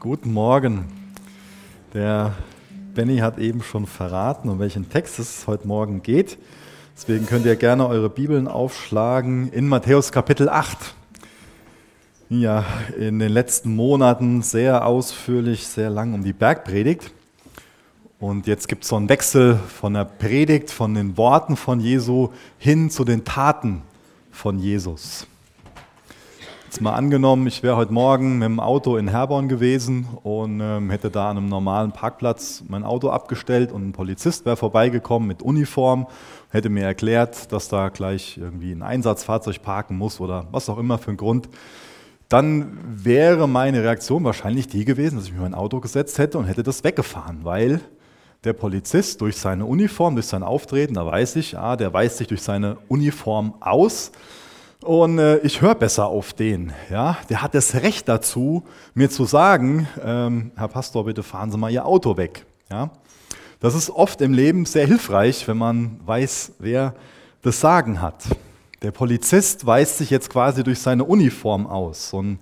Guten Morgen. Der Benny hat eben schon verraten, um welchen Text es heute Morgen geht. Deswegen könnt ihr gerne eure Bibeln aufschlagen in Matthäus Kapitel 8. Ja, in den letzten Monaten sehr ausführlich, sehr lang um die Bergpredigt. Und jetzt gibt es so einen Wechsel von der Predigt, von den Worten von Jesu hin zu den Taten von Jesus. Jetzt mal angenommen, ich wäre heute Morgen mit dem Auto in Herborn gewesen und ähm, hätte da an einem normalen Parkplatz mein Auto abgestellt und ein Polizist wäre vorbeigekommen mit Uniform, hätte mir erklärt, dass da gleich irgendwie ein Einsatzfahrzeug parken muss oder was auch immer für einen Grund. Dann wäre meine Reaktion wahrscheinlich die gewesen, dass ich in mein Auto gesetzt hätte und hätte das weggefahren, weil der Polizist durch seine Uniform, durch sein Auftreten, da weiß ich, ah, der weist sich durch seine Uniform aus und äh, ich höre besser auf den. Ja? Der hat das Recht dazu, mir zu sagen, ähm, Herr Pastor, bitte fahren Sie mal Ihr Auto weg. Ja? Das ist oft im Leben sehr hilfreich, wenn man weiß, wer das Sagen hat. Der Polizist weist sich jetzt quasi durch seine Uniform aus. Und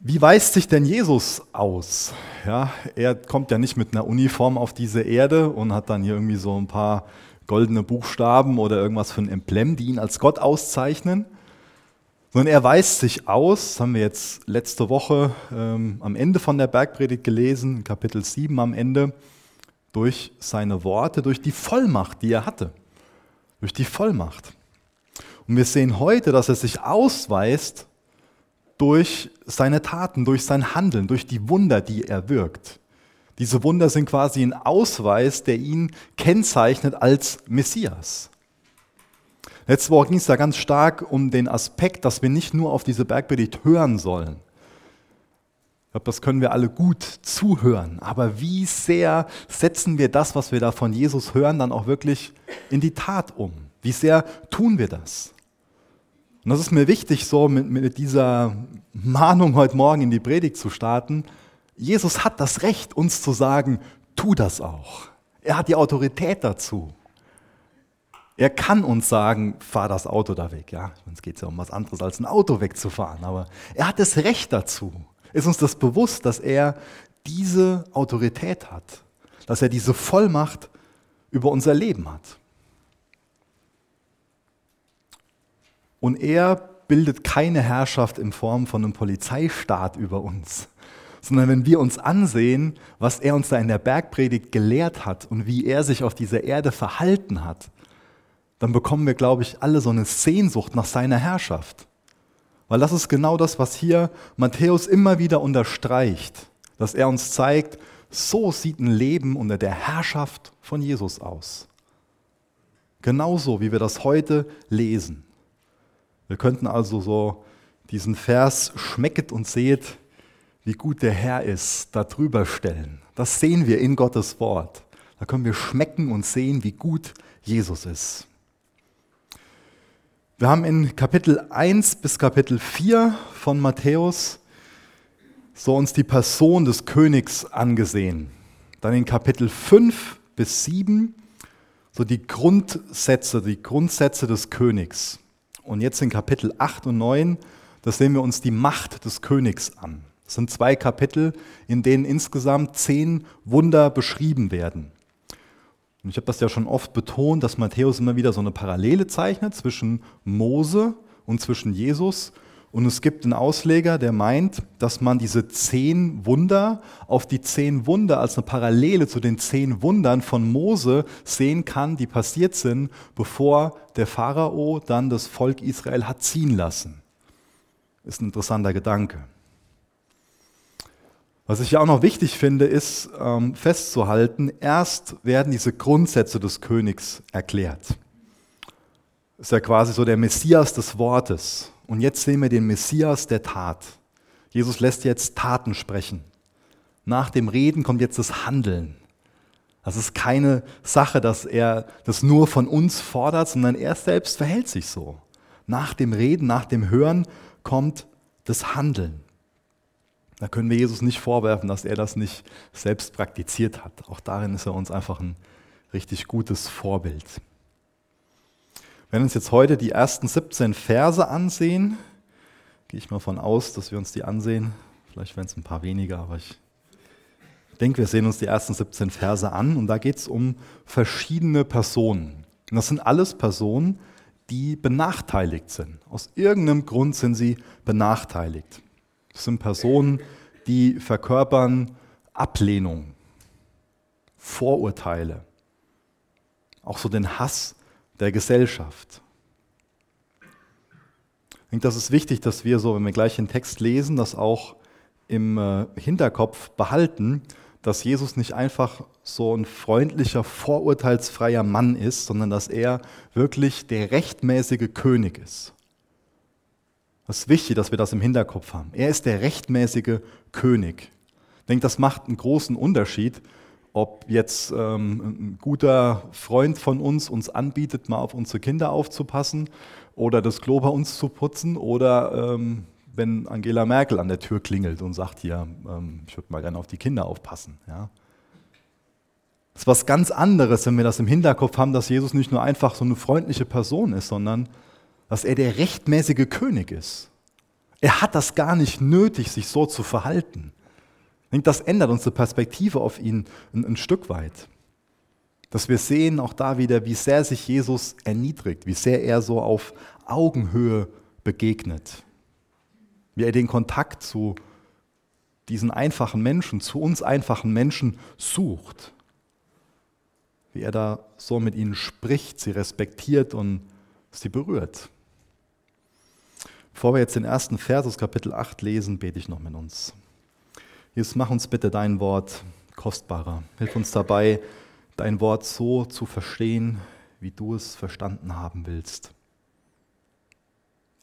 wie weist sich denn Jesus aus? Ja, er kommt ja nicht mit einer Uniform auf diese Erde und hat dann hier irgendwie so ein paar goldene Buchstaben oder irgendwas für ein Emblem, die ihn als Gott auszeichnen, sondern er weist sich aus, das haben wir jetzt letzte Woche ähm, am Ende von der Bergpredigt gelesen, Kapitel 7 am Ende, durch seine Worte, durch die Vollmacht, die er hatte. Durch die Vollmacht. Und wir sehen heute, dass er sich ausweist durch seine Taten, durch sein Handeln, durch die Wunder, die er wirkt. Diese Wunder sind quasi ein Ausweis, der ihn kennzeichnet als Messias. Letzte Woche ging es da ganz stark um den Aspekt, dass wir nicht nur auf diese Bergpredigt hören sollen. Ich glaube, das können wir alle gut zuhören. Aber wie sehr setzen wir das, was wir da von Jesus hören, dann auch wirklich in die Tat um? Wie sehr tun wir das? Und das ist mir wichtig, so mit, mit dieser Mahnung heute Morgen in die Predigt zu starten, Jesus hat das Recht, uns zu sagen, tu das auch. Er hat die Autorität dazu. Er kann uns sagen, fahr das Auto da weg. Ja, uns geht es ja um was anderes als ein Auto wegzufahren, aber er hat das Recht dazu. Ist uns das bewusst, dass er diese Autorität hat, dass er diese Vollmacht über unser Leben hat. Und er bildet keine Herrschaft in Form von einem Polizeistaat über uns, sondern wenn wir uns ansehen, was er uns da in der Bergpredigt gelehrt hat und wie er sich auf dieser Erde verhalten hat, dann bekommen wir, glaube ich, alle so eine Sehnsucht nach seiner Herrschaft. Weil das ist genau das, was hier Matthäus immer wieder unterstreicht, dass er uns zeigt, so sieht ein Leben unter der Herrschaft von Jesus aus. Genauso wie wir das heute lesen. Wir könnten also so diesen Vers schmecket und seht, wie gut der Herr ist, darüber stellen. Das sehen wir in Gottes Wort. Da können wir schmecken und sehen, wie gut Jesus ist. Wir haben in Kapitel 1 bis Kapitel 4 von Matthäus so uns die Person des Königs angesehen. Dann in Kapitel 5 bis 7 so die Grundsätze, die Grundsätze des Königs. Und jetzt in Kapitel 8 und 9, da sehen wir uns die Macht des Königs an. Es sind zwei Kapitel, in denen insgesamt zehn Wunder beschrieben werden. Und ich habe das ja schon oft betont, dass Matthäus immer wieder so eine Parallele zeichnet zwischen Mose und zwischen Jesus. Und es gibt einen Ausleger, der meint, dass man diese zehn Wunder auf die zehn Wunder als eine Parallele zu den zehn Wundern von Mose sehen kann, die passiert sind, bevor der Pharao dann das Volk Israel hat ziehen lassen. Ist ein interessanter Gedanke. Was ich ja auch noch wichtig finde, ist ähm, festzuhalten, erst werden diese Grundsätze des Königs erklärt. Ist ja quasi so der Messias des Wortes. Und jetzt sehen wir den Messias der Tat. Jesus lässt jetzt Taten sprechen. Nach dem Reden kommt jetzt das Handeln. Das ist keine Sache, dass er das nur von uns fordert, sondern er selbst verhält sich so. Nach dem Reden, nach dem Hören kommt das Handeln. Da können wir Jesus nicht vorwerfen, dass er das nicht selbst praktiziert hat. Auch darin ist er uns einfach ein richtig gutes Vorbild. Wenn wir uns jetzt heute die ersten 17 Verse ansehen, gehe ich mal von aus, dass wir uns die ansehen, Vielleicht werden es ein paar weniger, aber ich denke, wir sehen uns die ersten 17 Verse an und da geht es um verschiedene Personen. Und das sind alles Personen, die benachteiligt sind. Aus irgendeinem Grund sind sie benachteiligt. Das sind Personen, die verkörpern Ablehnung, Vorurteile, auch so den Hass der Gesellschaft. Ich denke, das ist wichtig, dass wir so, wenn wir gleich den Text lesen, das auch im äh, Hinterkopf behalten, dass Jesus nicht einfach so ein freundlicher, vorurteilsfreier Mann ist, sondern dass er wirklich der rechtmäßige König ist. Es ist wichtig, dass wir das im Hinterkopf haben. Er ist der rechtmäßige König. Ich denke, das macht einen großen Unterschied, ob jetzt ähm, ein guter Freund von uns uns anbietet, mal auf unsere Kinder aufzupassen oder das Klo bei uns zu putzen oder ähm, wenn Angela Merkel an der Tür klingelt und sagt hier, ähm, ich würde mal gerne auf die Kinder aufpassen. Ja. Das ist was ganz anderes, wenn wir das im Hinterkopf haben, dass Jesus nicht nur einfach so eine freundliche Person ist, sondern dass er der rechtmäßige König ist. Er hat das gar nicht nötig, sich so zu verhalten. Ich denke, das ändert unsere Perspektive auf ihn ein, ein Stück weit. Dass wir sehen auch da wieder, wie sehr sich Jesus erniedrigt, wie sehr er so auf Augenhöhe begegnet wie er den Kontakt zu diesen einfachen Menschen, zu uns einfachen Menschen sucht, wie er da so mit ihnen spricht, sie respektiert und sie berührt. Bevor wir jetzt den ersten Vers aus Kapitel 8 lesen, bete ich noch mit uns. Jesus, mach uns bitte dein Wort kostbarer. Hilf uns dabei, dein Wort so zu verstehen, wie du es verstanden haben willst.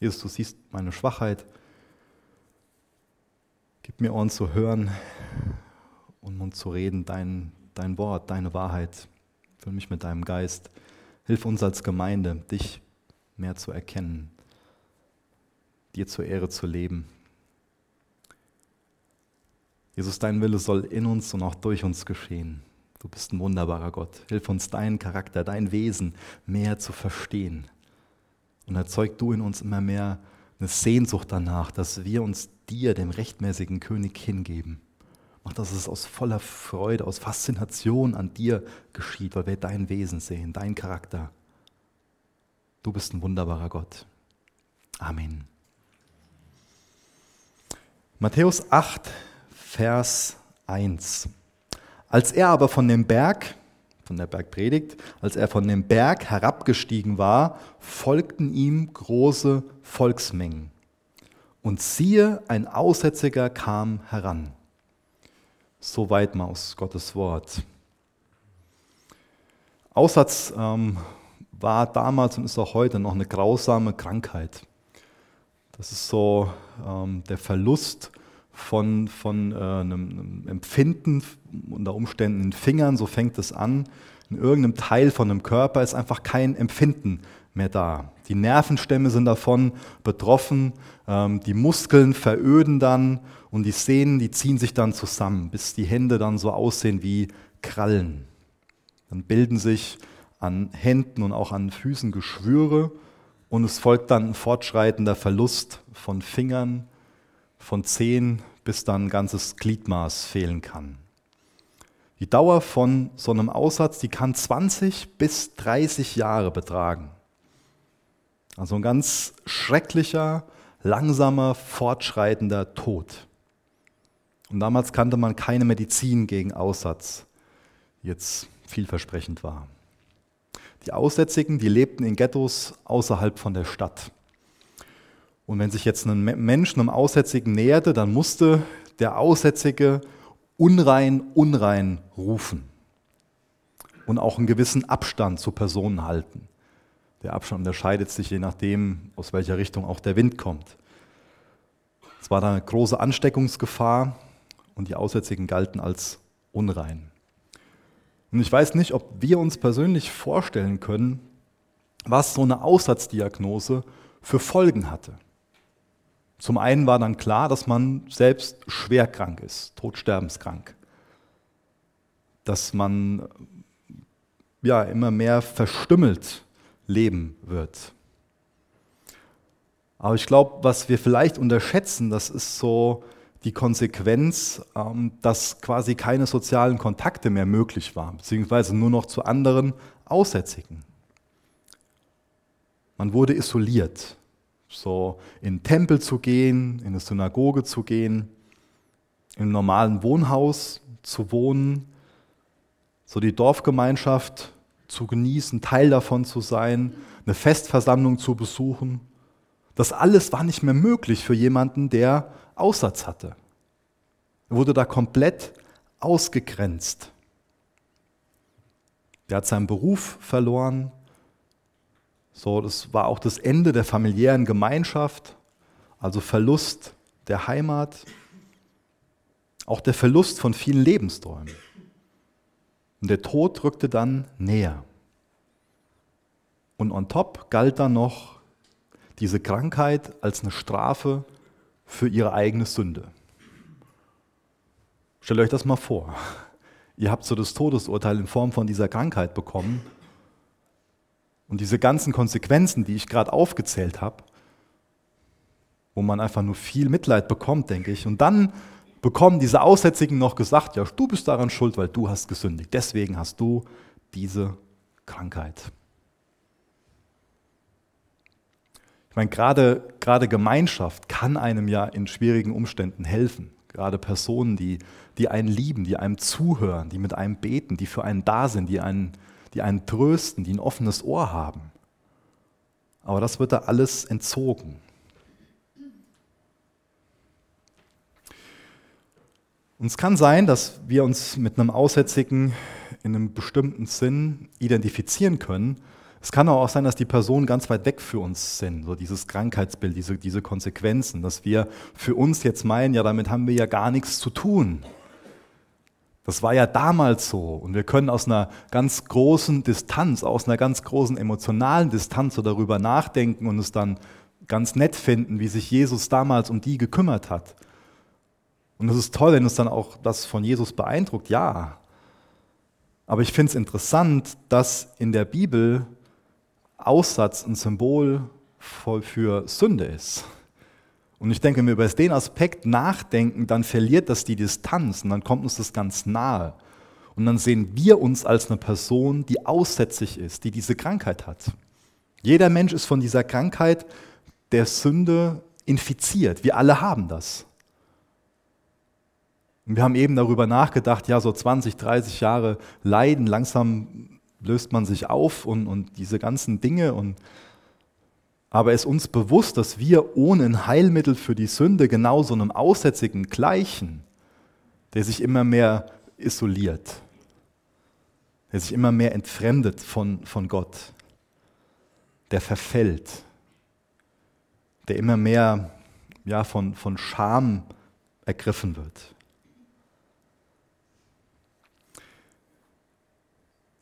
Jesus, du siehst meine Schwachheit, Gib mir Ohren zu hören und Mund zu reden, dein, dein Wort, deine Wahrheit. Füll mich mit deinem Geist. Hilf uns als Gemeinde, dich mehr zu erkennen, dir zur Ehre zu leben. Jesus, dein Wille soll in uns und auch durch uns geschehen. Du bist ein wunderbarer Gott. Hilf uns, deinen Charakter, dein Wesen mehr zu verstehen. Und erzeug du in uns immer mehr eine Sehnsucht danach, dass wir uns dir, dem rechtmäßigen König, hingeben. Mach, dass es aus voller Freude, aus Faszination an dir geschieht, weil wir dein Wesen sehen, dein Charakter. Du bist ein wunderbarer Gott. Amen. Matthäus 8, Vers 1. Als er aber von dem Berg, von der Bergpredigt, als er von dem Berg herabgestiegen war, folgten ihm große Volksmengen. Und siehe, ein Aussätziger kam heran. Soweit mal aus Gottes Wort. Aussatz ähm, war damals und ist auch heute noch eine grausame Krankheit. Das ist so ähm, der Verlust von, von äh, einem, einem Empfinden, unter Umständen in Fingern, so fängt es an. In irgendeinem Teil von einem Körper ist einfach kein Empfinden mehr da. Die Nervenstämme sind davon betroffen, ähm, die Muskeln veröden dann und die Sehnen, die ziehen sich dann zusammen, bis die Hände dann so aussehen wie Krallen. Dann bilden sich an Händen und auch an Füßen Geschwüre und es folgt dann ein fortschreitender Verlust von Fingern, von Zehen, bis dann ein ganzes Gliedmaß fehlen kann. Die Dauer von so einem Aussatz, die kann 20 bis 30 Jahre betragen. Also ein ganz schrecklicher, langsamer, fortschreitender Tod. Und damals kannte man keine Medizin gegen Aussatz, die jetzt vielversprechend war. Die Aussätzigen, die lebten in Ghettos außerhalb von der Stadt. Und wenn sich jetzt ein Mensch einem Aussätzigen näherte, dann musste der Aussätzige unrein, unrein rufen und auch einen gewissen Abstand zur Person halten. Der Abstand unterscheidet sich je nachdem, aus welcher Richtung auch der Wind kommt. Es war da eine große Ansteckungsgefahr und die Aussätzigen galten als unrein. Und ich weiß nicht, ob wir uns persönlich vorstellen können, was so eine Aussatzdiagnose für Folgen hatte. Zum einen war dann klar, dass man selbst schwer krank ist, todsterbenskrank. Dass man ja immer mehr verstümmelt leben wird. Aber ich glaube, was wir vielleicht unterschätzen, das ist so die Konsequenz, ähm, dass quasi keine sozialen Kontakte mehr möglich waren, beziehungsweise nur noch zu anderen Aussätzigen. Man wurde isoliert, so in den Tempel zu gehen, in eine Synagoge zu gehen, einem normalen Wohnhaus zu wohnen, so die Dorfgemeinschaft zu genießen, Teil davon zu sein, eine Festversammlung zu besuchen. Das alles war nicht mehr möglich für jemanden, der Aussatz hatte. Er wurde da komplett ausgegrenzt. Er hat seinen Beruf verloren. So, das war auch das Ende der familiären Gemeinschaft, also Verlust der Heimat, auch der Verlust von vielen Lebensträumen. Und der Tod rückte dann näher. Und on top galt dann noch diese Krankheit als eine Strafe für ihre eigene Sünde. Stellt euch das mal vor. Ihr habt so das Todesurteil in Form von dieser Krankheit bekommen. Und diese ganzen Konsequenzen, die ich gerade aufgezählt habe, wo man einfach nur viel Mitleid bekommt, denke ich. Und dann bekommen diese Aussätzigen noch gesagt, ja, du bist daran schuld, weil du hast gesündigt. Deswegen hast du diese Krankheit. Ich meine, gerade, gerade Gemeinschaft kann einem ja in schwierigen Umständen helfen. Gerade Personen, die, die einen lieben, die einem zuhören, die mit einem beten, die für einen da sind, die einen, die einen trösten, die ein offenes Ohr haben. Aber das wird da alles entzogen. Und es kann sein, dass wir uns mit einem Aussätzigen in einem bestimmten Sinn identifizieren können, es kann auch sein, dass die Personen ganz weit weg für uns sind, so dieses Krankheitsbild, diese, diese Konsequenzen, dass wir für uns jetzt meinen, ja, damit haben wir ja gar nichts zu tun. Das war ja damals so. Und wir können aus einer ganz großen Distanz, aus einer ganz großen emotionalen Distanz so darüber nachdenken und es dann ganz nett finden, wie sich Jesus damals um die gekümmert hat. Und es ist toll, wenn uns dann auch das von Jesus beeindruckt, ja. Aber ich finde es interessant, dass in der Bibel Aussatz ein Symbol für Sünde ist. Und ich denke, wenn wir über den Aspekt nachdenken, dann verliert das die Distanz und dann kommt uns das ganz nahe. Und dann sehen wir uns als eine Person, die aussätzlich ist, die diese Krankheit hat. Jeder Mensch ist von dieser Krankheit der Sünde infiziert. Wir alle haben das. Und wir haben eben darüber nachgedacht, ja, so 20, 30 Jahre Leiden, langsam löst man sich auf und, und diese ganzen Dinge. Und, aber ist uns bewusst, dass wir ohne ein Heilmittel für die Sünde genau so einem Aussätzigen gleichen, der sich immer mehr isoliert, der sich immer mehr entfremdet von, von Gott, der verfällt, der immer mehr ja, von, von Scham ergriffen wird.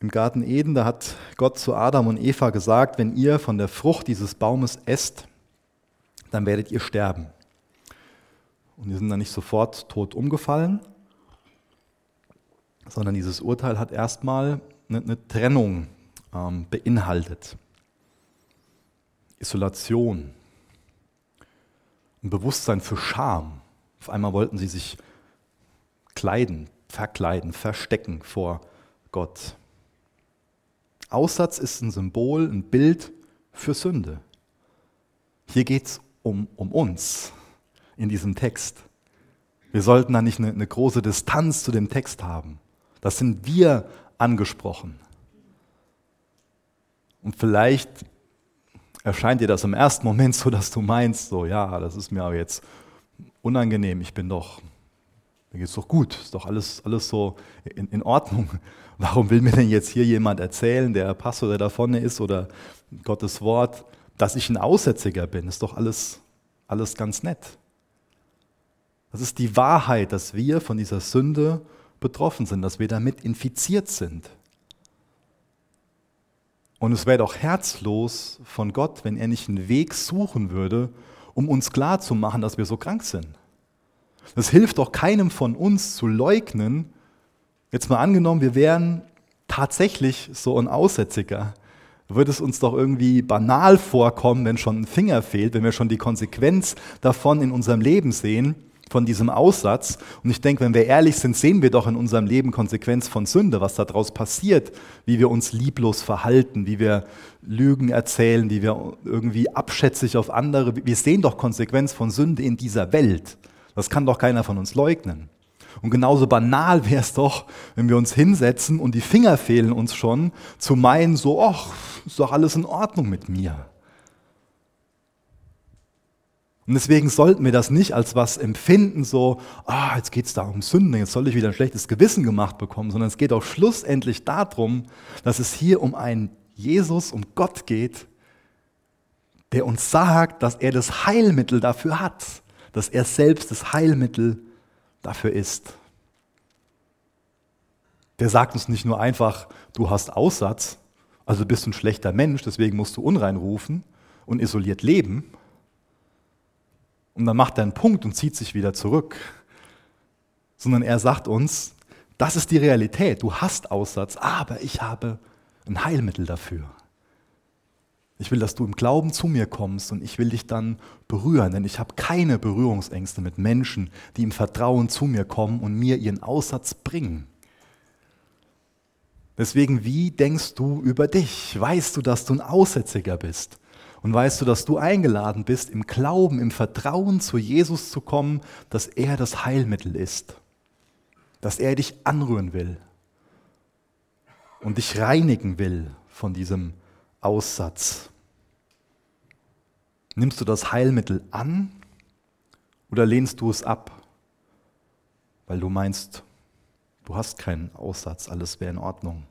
Im Garten Eden, da hat Gott zu Adam und Eva gesagt, wenn ihr von der Frucht dieses Baumes esst, dann werdet ihr sterben. Und die sind dann nicht sofort tot umgefallen, sondern dieses Urteil hat erstmal eine, eine Trennung ähm, beinhaltet. Isolation, ein Bewusstsein für Scham. Auf einmal wollten sie sich kleiden, verkleiden, verstecken vor Gott. Aussatz ist ein Symbol, ein Bild für Sünde. Hier geht es um, um uns in diesem Text. Wir sollten da nicht eine, eine große Distanz zu dem Text haben. Das sind wir angesprochen. Und vielleicht erscheint dir das im ersten Moment so, dass du meinst, so ja, das ist mir aber jetzt unangenehm, ich bin doch mir geht es doch gut, ist doch alles, alles so in, in, Ordnung. Warum will mir denn jetzt hier jemand erzählen, der Pastor, der da vorne ist oder Gottes Wort, dass ich ein Aussätziger bin? Ist doch alles, alles ganz nett. Das ist die Wahrheit, dass wir von dieser Sünde betroffen sind, dass wir damit infiziert sind. Und es wäre doch herzlos von Gott, wenn er nicht einen Weg suchen würde, um uns klarzumachen, dass wir so krank sind. Das hilft doch keinem von uns zu leugnen. Jetzt mal angenommen, wir wären tatsächlich so ein Aussätziger. Würde es uns doch irgendwie banal vorkommen, wenn schon ein Finger fehlt, wenn wir schon die Konsequenz davon in unserem Leben sehen, von diesem Aussatz. Und ich denke, wenn wir ehrlich sind, sehen wir doch in unserem Leben Konsequenz von Sünde, was daraus passiert, wie wir uns lieblos verhalten, wie wir Lügen erzählen, wie wir irgendwie abschätzig auf andere. Wir sehen doch Konsequenz von Sünde in dieser Welt. Das kann doch keiner von uns leugnen. Und genauso banal wäre es doch, wenn wir uns hinsetzen und die Finger fehlen uns schon, zu meinen, so, ach, ist doch alles in Ordnung mit mir. Und deswegen sollten wir das nicht als was empfinden, so, ah, jetzt geht es da um Sünden, jetzt soll ich wieder ein schlechtes Gewissen gemacht bekommen, sondern es geht auch schlussendlich darum, dass es hier um einen Jesus, um Gott geht, der uns sagt, dass er das Heilmittel dafür hat, dass er selbst das Heilmittel dafür ist. Der sagt uns nicht nur einfach, du hast Aussatz, also bist du ein schlechter Mensch, deswegen musst du unrein rufen und isoliert leben, und dann macht er einen Punkt und zieht sich wieder zurück. Sondern er sagt uns, das ist die Realität. Du hast Aussatz, aber ich habe ein Heilmittel dafür. Ich will, dass du im Glauben zu mir kommst und ich will dich dann berühren, denn ich habe keine Berührungsängste mit Menschen, die im Vertrauen zu mir kommen und mir ihren Aussatz bringen. Deswegen, wie denkst du über dich? Weißt du, dass du ein Aussätziger bist? Und weißt du, dass du eingeladen bist, im Glauben, im Vertrauen zu Jesus zu kommen, dass er das Heilmittel ist, dass er dich anrühren will und dich reinigen will von diesem Aussatz. Nimmst du das Heilmittel an oder lehnst du es ab, weil du meinst, du hast keinen Aussatz, alles wäre in Ordnung?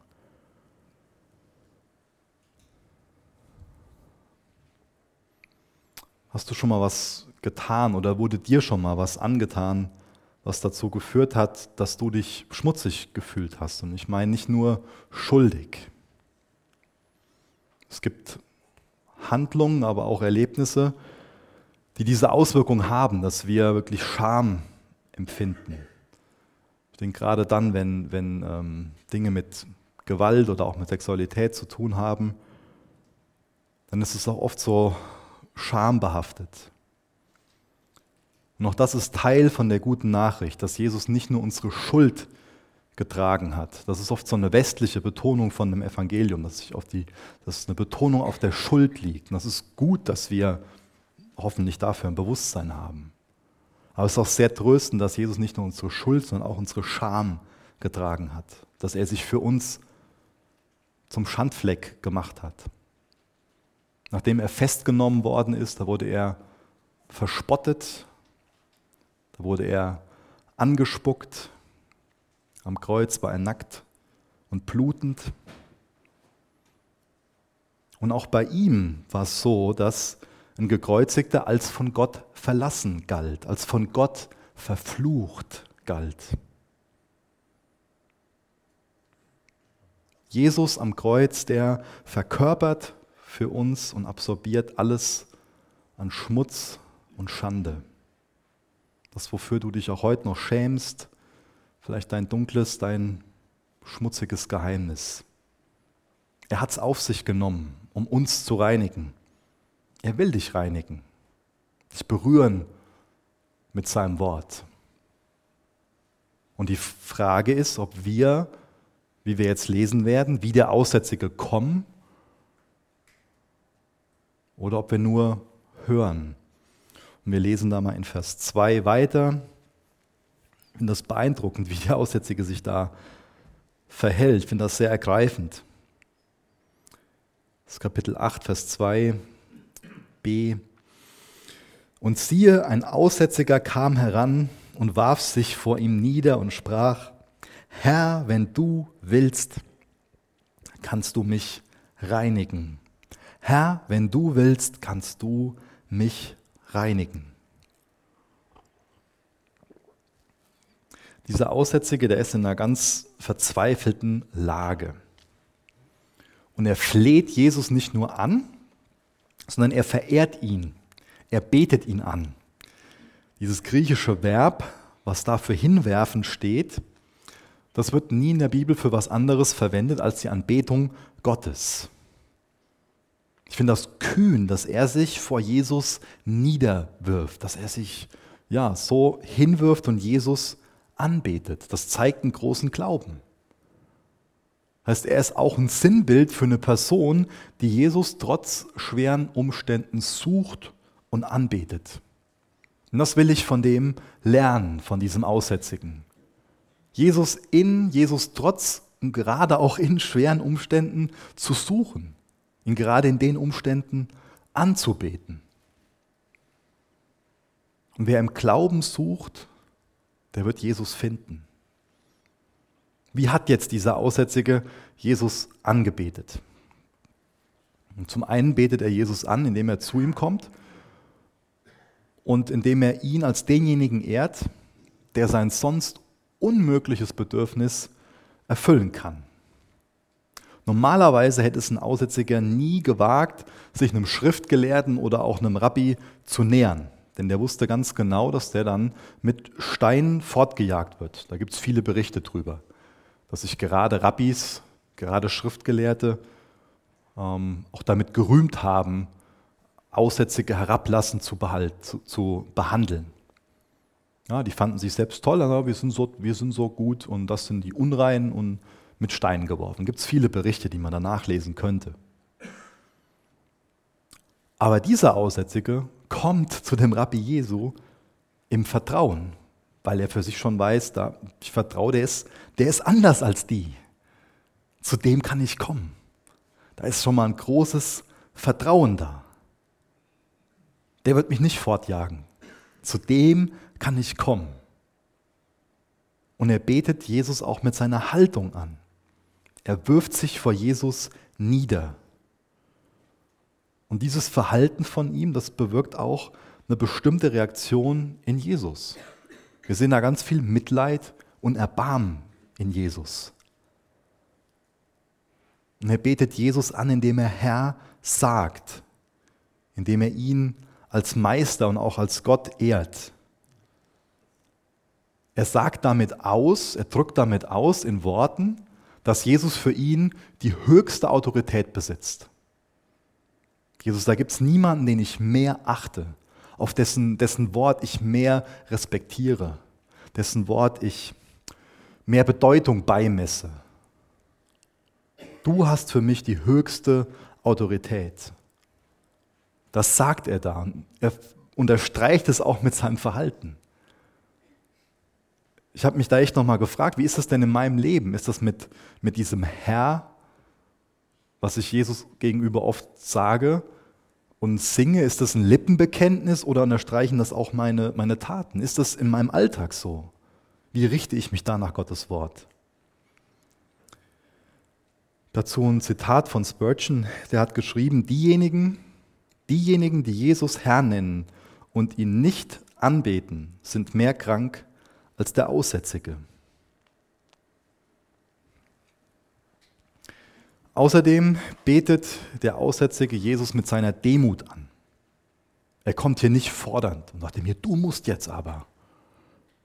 Hast du schon mal was getan oder wurde dir schon mal was angetan, was dazu geführt hat, dass du dich schmutzig gefühlt hast? Und ich meine nicht nur schuldig. Es gibt Handlungen, aber auch Erlebnisse, die diese Auswirkung haben, dass wir wirklich Scham empfinden. Ich denke gerade dann, wenn, wenn ähm, Dinge mit Gewalt oder auch mit Sexualität zu tun haben, dann ist es auch oft so, schambehaftet. Und auch das ist Teil von der guten Nachricht, dass Jesus nicht nur unsere Schuld getragen hat. Das ist oft so eine westliche Betonung von dem Evangelium, dass, sich auf die, dass eine Betonung auf der Schuld liegt. Und das ist gut, dass wir hoffentlich dafür ein Bewusstsein haben. Aber es ist auch sehr tröstend, dass Jesus nicht nur unsere Schuld, sondern auch unsere Scham getragen hat. Dass er sich für uns zum Schandfleck gemacht hat. Nachdem er festgenommen worden ist, da wurde er verspottet, da wurde er angespuckt, am Kreuz war er nackt und blutend. Und auch bei ihm war es so, dass ein Gekreuzigter als von Gott verlassen galt, als von Gott verflucht galt. Jesus am Kreuz, der verkörpert für uns und absorbiert alles an Schmutz und Schande. Das, wofür du dich auch heute noch schämst, vielleicht dein dunkles, dein schmutziges Geheimnis. Er hat es auf sich genommen, um uns zu reinigen. Er will dich reinigen, dich berühren mit seinem Wort. Und die Frage ist, ob wir, wie wir jetzt lesen werden, wie der Aussätzige kommen oder ob wir nur hören. Und wir lesen da mal in Vers 2 weiter. Ich finde das beeindruckend, wie der Aussätzige sich da verhält. Ich finde das sehr ergreifend. Das Kapitel 8, Vers 2 b. Und siehe, ein Aussätziger kam heran und warf sich vor ihm nieder und sprach, Herr, wenn du willst, kannst du mich reinigen. Herr, wenn du willst, kannst du mich reinigen. Dieser Aussätzige, der ist in einer ganz verzweifelten Lage. Und er fleht Jesus nicht nur an, sondern er verehrt ihn. Er betet ihn an. Dieses griechische Verb, was da für hinwerfen steht, das wird nie in der Bibel für was anderes verwendet als die Anbetung Gottes. Ich finde das kühn, dass er sich vor Jesus niederwirft, dass er sich ja, so hinwirft und Jesus anbetet. Das zeigt einen großen Glauben. Heißt, er ist auch ein Sinnbild für eine Person, die Jesus trotz schweren Umständen sucht und anbetet. Und das will ich von dem lernen, von diesem Aussätzigen. Jesus in, Jesus trotz und gerade auch in schweren Umständen zu suchen, ihn gerade in den Umständen anzubeten. Und wer im Glauben sucht, der wird Jesus finden. Wie hat jetzt dieser Aussätzige Jesus angebetet? Und zum einen betet er Jesus an, indem er zu ihm kommt und indem er ihn als denjenigen ehrt, der sein sonst unmögliches Bedürfnis erfüllen kann. Normalerweise hätte es ein Aussätziger nie gewagt, sich einem Schriftgelehrten oder auch einem Rabbi zu nähern. Denn der wusste ganz genau, dass der dann mit Steinen fortgejagt wird. Da gibt es viele Berichte drüber, dass sich gerade Rabbis, gerade Schriftgelehrte ähm, auch damit gerühmt haben, Aussätzige herablassen zu, behalt, zu, zu behandeln. Ja, die fanden sich selbst toll, aber wir sind, so, wir sind so gut und das sind die Unreinen und mit Steinen geworfen. Gibt es viele Berichte, die man da nachlesen könnte. Aber dieser Aussätzige kommt zu dem Rabbi Jesu im Vertrauen, weil er für sich schon weiß, da, ich vertraue, der ist, der ist anders als die. Zu dem kann ich kommen. Da ist schon mal ein großes Vertrauen da. Der wird mich nicht fortjagen. Zu dem kann ich kommen. Und er betet Jesus auch mit seiner Haltung an. Er wirft sich vor Jesus nieder. Und dieses Verhalten von ihm, das bewirkt auch eine bestimmte Reaktion in Jesus. Wir sehen da ganz viel Mitleid und Erbarmen in Jesus. Und er betet Jesus an, indem er Herr sagt, indem er ihn als Meister und auch als Gott ehrt. Er sagt damit aus, er drückt damit aus in Worten, dass Jesus für ihn die höchste Autorität besitzt. Jesus, da gibt es niemanden, den ich mehr achte, auf dessen, dessen Wort ich mehr respektiere, dessen Wort ich mehr Bedeutung beimesse. Du hast für mich die höchste Autorität. Das sagt er da. Er unterstreicht es auch mit seinem Verhalten. Ich habe mich da echt nochmal gefragt, wie ist das denn in meinem Leben? Ist das mit, mit diesem Herr, was ich Jesus gegenüber oft sage und singe, ist das ein Lippenbekenntnis oder unterstreichen das auch meine, meine Taten? Ist das in meinem Alltag so? Wie richte ich mich da nach Gottes Wort? Dazu ein Zitat von Spurgeon, der hat geschrieben, diejenigen, diejenigen, die Jesus Herr nennen und ihn nicht anbeten, sind mehr krank als der Aussätzige. Außerdem betet der Aussätzige Jesus mit seiner Demut an. Er kommt hier nicht fordernd und sagt hier, du musst jetzt aber,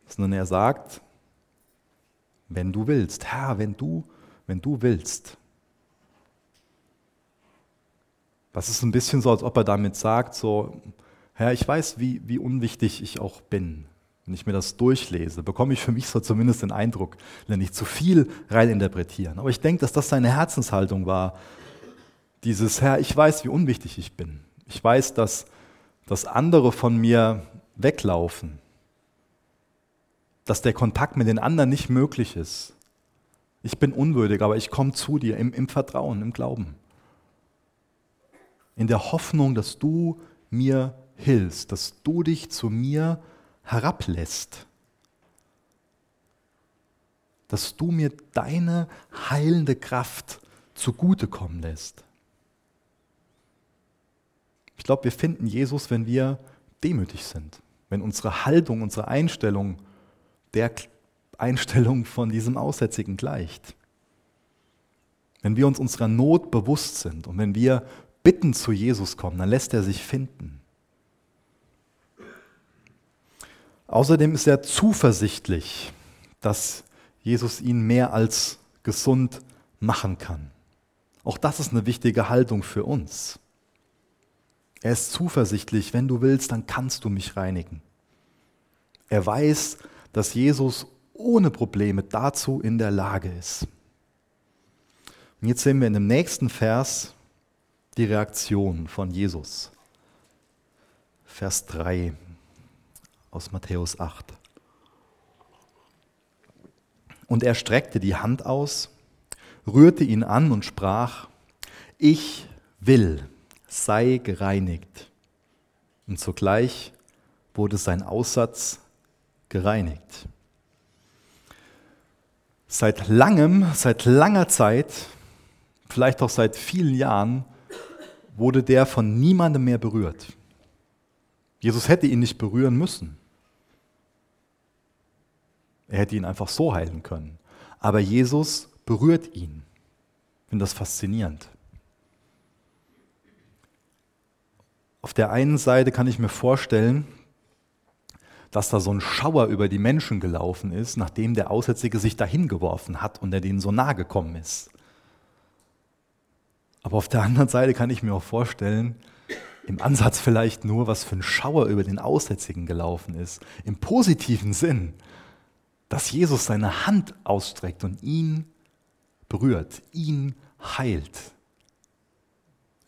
sondern er sagt, wenn du willst, Herr, wenn du, wenn du willst. Das ist ein bisschen so, als ob er damit sagt, so, Herr, ich weiß, wie, wie unwichtig ich auch bin. Wenn ich mir das durchlese, bekomme ich für mich so zumindest den Eindruck, wenn nicht zu viel reininterpretieren. Aber ich denke, dass das seine Herzenshaltung war. Dieses Herr, ich weiß, wie unwichtig ich bin. Ich weiß, dass, dass andere von mir weglaufen. Dass der Kontakt mit den anderen nicht möglich ist. Ich bin unwürdig, aber ich komme zu dir im, im Vertrauen, im Glauben. In der Hoffnung, dass du mir hilfst, dass du dich zu mir hilfst herablässt. Dass du mir deine heilende Kraft zugutekommen lässt. Ich glaube, wir finden Jesus, wenn wir demütig sind, wenn unsere Haltung, unsere Einstellung der Einstellung von diesem Aussätzigen gleicht. Wenn wir uns unserer Not bewusst sind und wenn wir bitten zu Jesus kommen, dann lässt er sich finden. Außerdem ist er zuversichtlich, dass Jesus ihn mehr als gesund machen kann. Auch das ist eine wichtige Haltung für uns. Er ist zuversichtlich, wenn du willst, dann kannst du mich reinigen. Er weiß, dass Jesus ohne Probleme dazu in der Lage ist. Und jetzt sehen wir in dem nächsten Vers die Reaktion von Jesus. Vers 3 aus Matthäus 8. Und er streckte die Hand aus, rührte ihn an und sprach, ich will, sei gereinigt. Und sogleich wurde sein Aussatz gereinigt. Seit langem, seit langer Zeit, vielleicht auch seit vielen Jahren, wurde der von niemandem mehr berührt. Jesus hätte ihn nicht berühren müssen. Er hätte ihn einfach so heilen können. Aber Jesus berührt ihn. Ich finde das faszinierend. Auf der einen Seite kann ich mir vorstellen, dass da so ein Schauer über die Menschen gelaufen ist, nachdem der Aussätzige sich dahin geworfen hat und er denen so nahe gekommen ist. Aber auf der anderen Seite kann ich mir auch vorstellen, im Ansatz vielleicht nur, was für ein Schauer über den Aussätzigen gelaufen ist. Im positiven Sinn, dass Jesus seine Hand ausstreckt und ihn berührt, ihn heilt.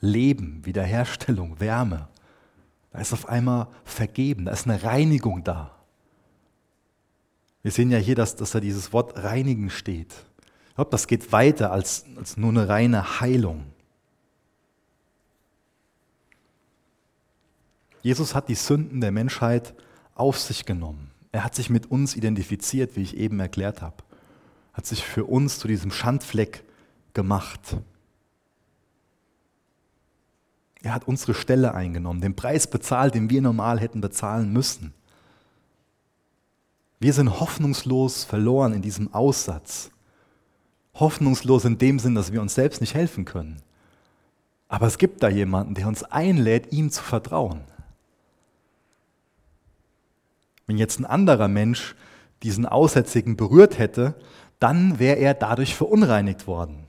Leben, Wiederherstellung, Wärme. Da ist auf einmal Vergeben, da ist eine Reinigung da. Wir sehen ja hier, dass, dass da dieses Wort reinigen steht. Ich glaube, das geht weiter als, als nur eine reine Heilung. Jesus hat die Sünden der Menschheit auf sich genommen. Er hat sich mit uns identifiziert, wie ich eben erklärt habe. Hat sich für uns zu diesem Schandfleck gemacht. Er hat unsere Stelle eingenommen, den Preis bezahlt, den wir normal hätten bezahlen müssen. Wir sind hoffnungslos verloren in diesem Aussatz. Hoffnungslos in dem Sinn, dass wir uns selbst nicht helfen können. Aber es gibt da jemanden, der uns einlädt, ihm zu vertrauen. Wenn jetzt ein anderer Mensch diesen Aussätzigen berührt hätte, dann wäre er dadurch verunreinigt worden.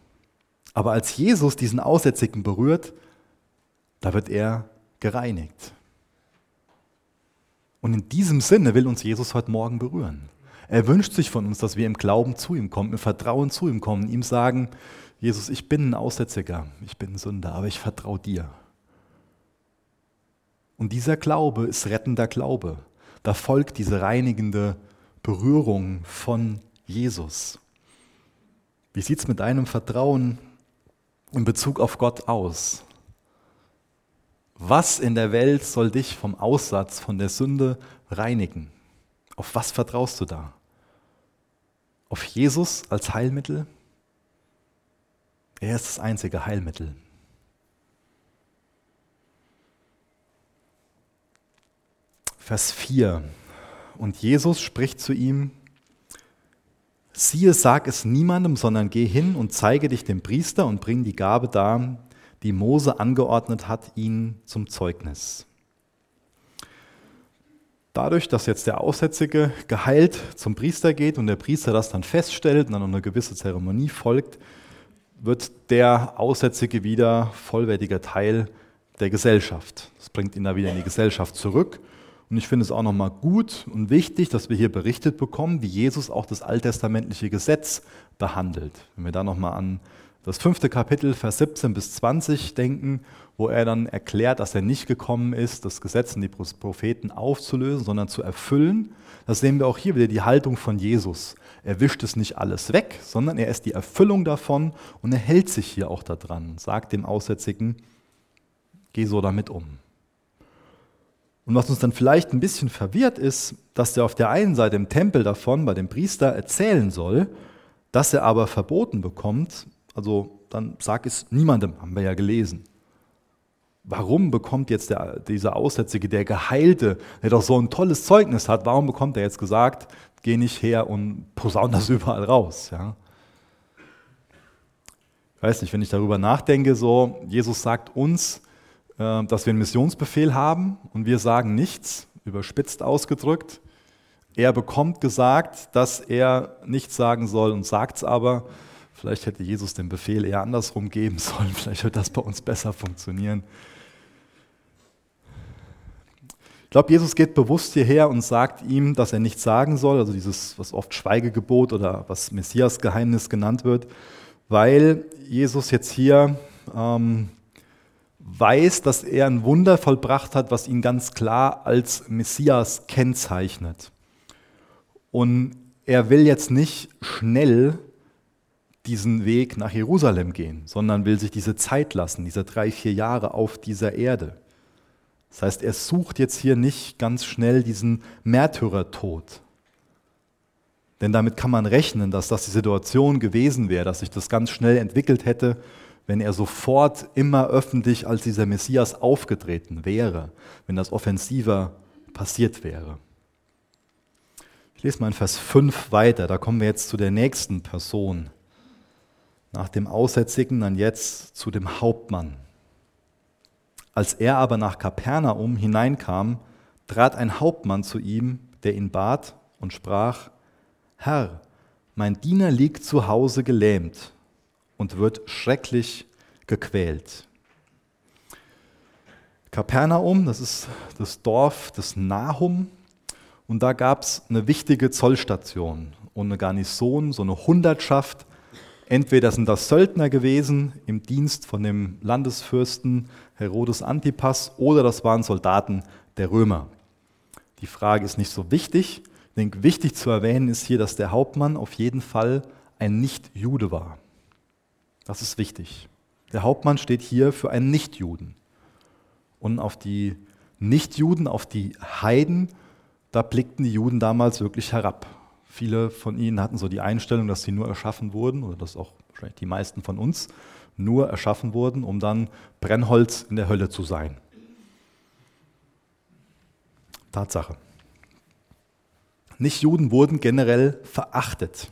Aber als Jesus diesen Aussätzigen berührt, da wird er gereinigt. Und in diesem Sinne will uns Jesus heute Morgen berühren. Er wünscht sich von uns, dass wir im Glauben zu ihm kommen, im Vertrauen zu ihm kommen, ihm sagen, Jesus, ich bin ein Aussätziger, ich bin ein Sünder, aber ich vertraue dir. Und dieser Glaube ist rettender Glaube da folgt diese reinigende Berührung von Jesus. Wie sieht es mit deinem Vertrauen in Bezug auf Gott aus? Was in der Welt soll dich vom Aussatz, von der Sünde reinigen? Auf was vertraust du da? Auf Jesus als Heilmittel? Er ist das einzige Heilmittel. Vers 4. Und Jesus spricht zu ihm, siehe, sag es niemandem, sondern geh hin und zeige dich dem Priester und bring die Gabe dar, die Mose angeordnet hat, ihn zum Zeugnis. Dadurch, dass jetzt der Aussätzige geheilt zum Priester geht und der Priester das dann feststellt und dann eine gewisse Zeremonie folgt, wird der Aussätzige wieder vollwertiger Teil der Gesellschaft. Das bringt ihn da wieder in die Gesellschaft zurück und ich finde es auch nochmal gut und wichtig, dass wir hier berichtet bekommen, wie Jesus auch das alttestamentliche Gesetz behandelt. Wenn wir da nochmal an das fünfte Kapitel, Vers 17 bis 20 denken, wo er dann erklärt, dass er nicht gekommen ist, das Gesetz und die Propheten aufzulösen, sondern zu erfüllen. Das sehen wir auch hier wieder die Haltung von Jesus. Er wischt es nicht alles weg, sondern er ist die Erfüllung davon und er hält sich hier auch daran sagt dem Aussätzigen, geh so damit um. Und was uns dann vielleicht ein bisschen verwirrt ist, dass er auf der einen Seite im Tempel davon bei dem Priester erzählen soll, dass er aber verboten bekommt, also dann sag es niemandem, haben wir ja gelesen. Warum bekommt jetzt der, dieser Aussätzige, der Geheilte, der doch so ein tolles Zeugnis hat, warum bekommt er jetzt gesagt, geh nicht her und posaun das überall raus? Ja? Ich weiß nicht, wenn ich darüber nachdenke, so, Jesus sagt uns, dass wir einen Missionsbefehl haben und wir sagen nichts, überspitzt ausgedrückt. Er bekommt gesagt, dass er nichts sagen soll und sagt es aber. Vielleicht hätte Jesus den Befehl eher andersrum geben sollen. Vielleicht wird das bei uns besser funktionieren. glaube, Jesus geht bewusst hierher und sagt ihm, dass er nichts sagen soll, also dieses, was oft Schweigegebot oder was Messias-Geheimnis genannt wird, weil Jesus jetzt hier ähm, weiß, dass er ein Wunder vollbracht hat, was ihn ganz klar als Messias kennzeichnet. Und er will jetzt nicht schnell diesen Weg nach Jerusalem gehen, sondern will sich diese Zeit lassen, diese drei, vier Jahre auf dieser Erde. Das heißt, er sucht jetzt hier nicht ganz schnell diesen Märtyrertod. Denn damit kann man rechnen, dass das die Situation gewesen wäre, dass sich das ganz schnell entwickelt hätte, wenn er sofort immer öffentlich als dieser Messias aufgetreten wäre, wenn das offensiver passiert wäre. Ich lese mal in Vers 5 weiter, da kommen wir jetzt zu der nächsten Person. Nach dem Aussätzigen dann jetzt zu dem Hauptmann. Als er aber nach Kapernaum hineinkam, trat ein Hauptmann zu ihm, der ihn bat und sprach, Herr, mein Diener liegt zu Hause gelähmt und wird schrecklich gequält. Kapernaum, das ist das Dorf des Nahum, und da gab es eine wichtige Zollstation und eine Garnison, so eine Hundertschaft Entweder sind das Söldner gewesen im Dienst von dem Landesfürsten Herodes Antipas oder das waren Soldaten der Römer. Die Frage ist nicht so wichtig. Ich denke, wichtig zu erwähnen ist hier, dass der Hauptmann auf jeden Fall ein Nicht-Jude war. Das ist wichtig. Der Hauptmann steht hier für einen Nichtjuden. Und auf die Nichtjuden, auf die Heiden, da blickten die Juden damals wirklich herab. Viele von ihnen hatten so die Einstellung, dass sie nur erschaffen wurden, oder dass auch wahrscheinlich die meisten von uns nur erschaffen wurden, um dann Brennholz in der Hölle zu sein. Tatsache. Nichtjuden wurden generell verachtet.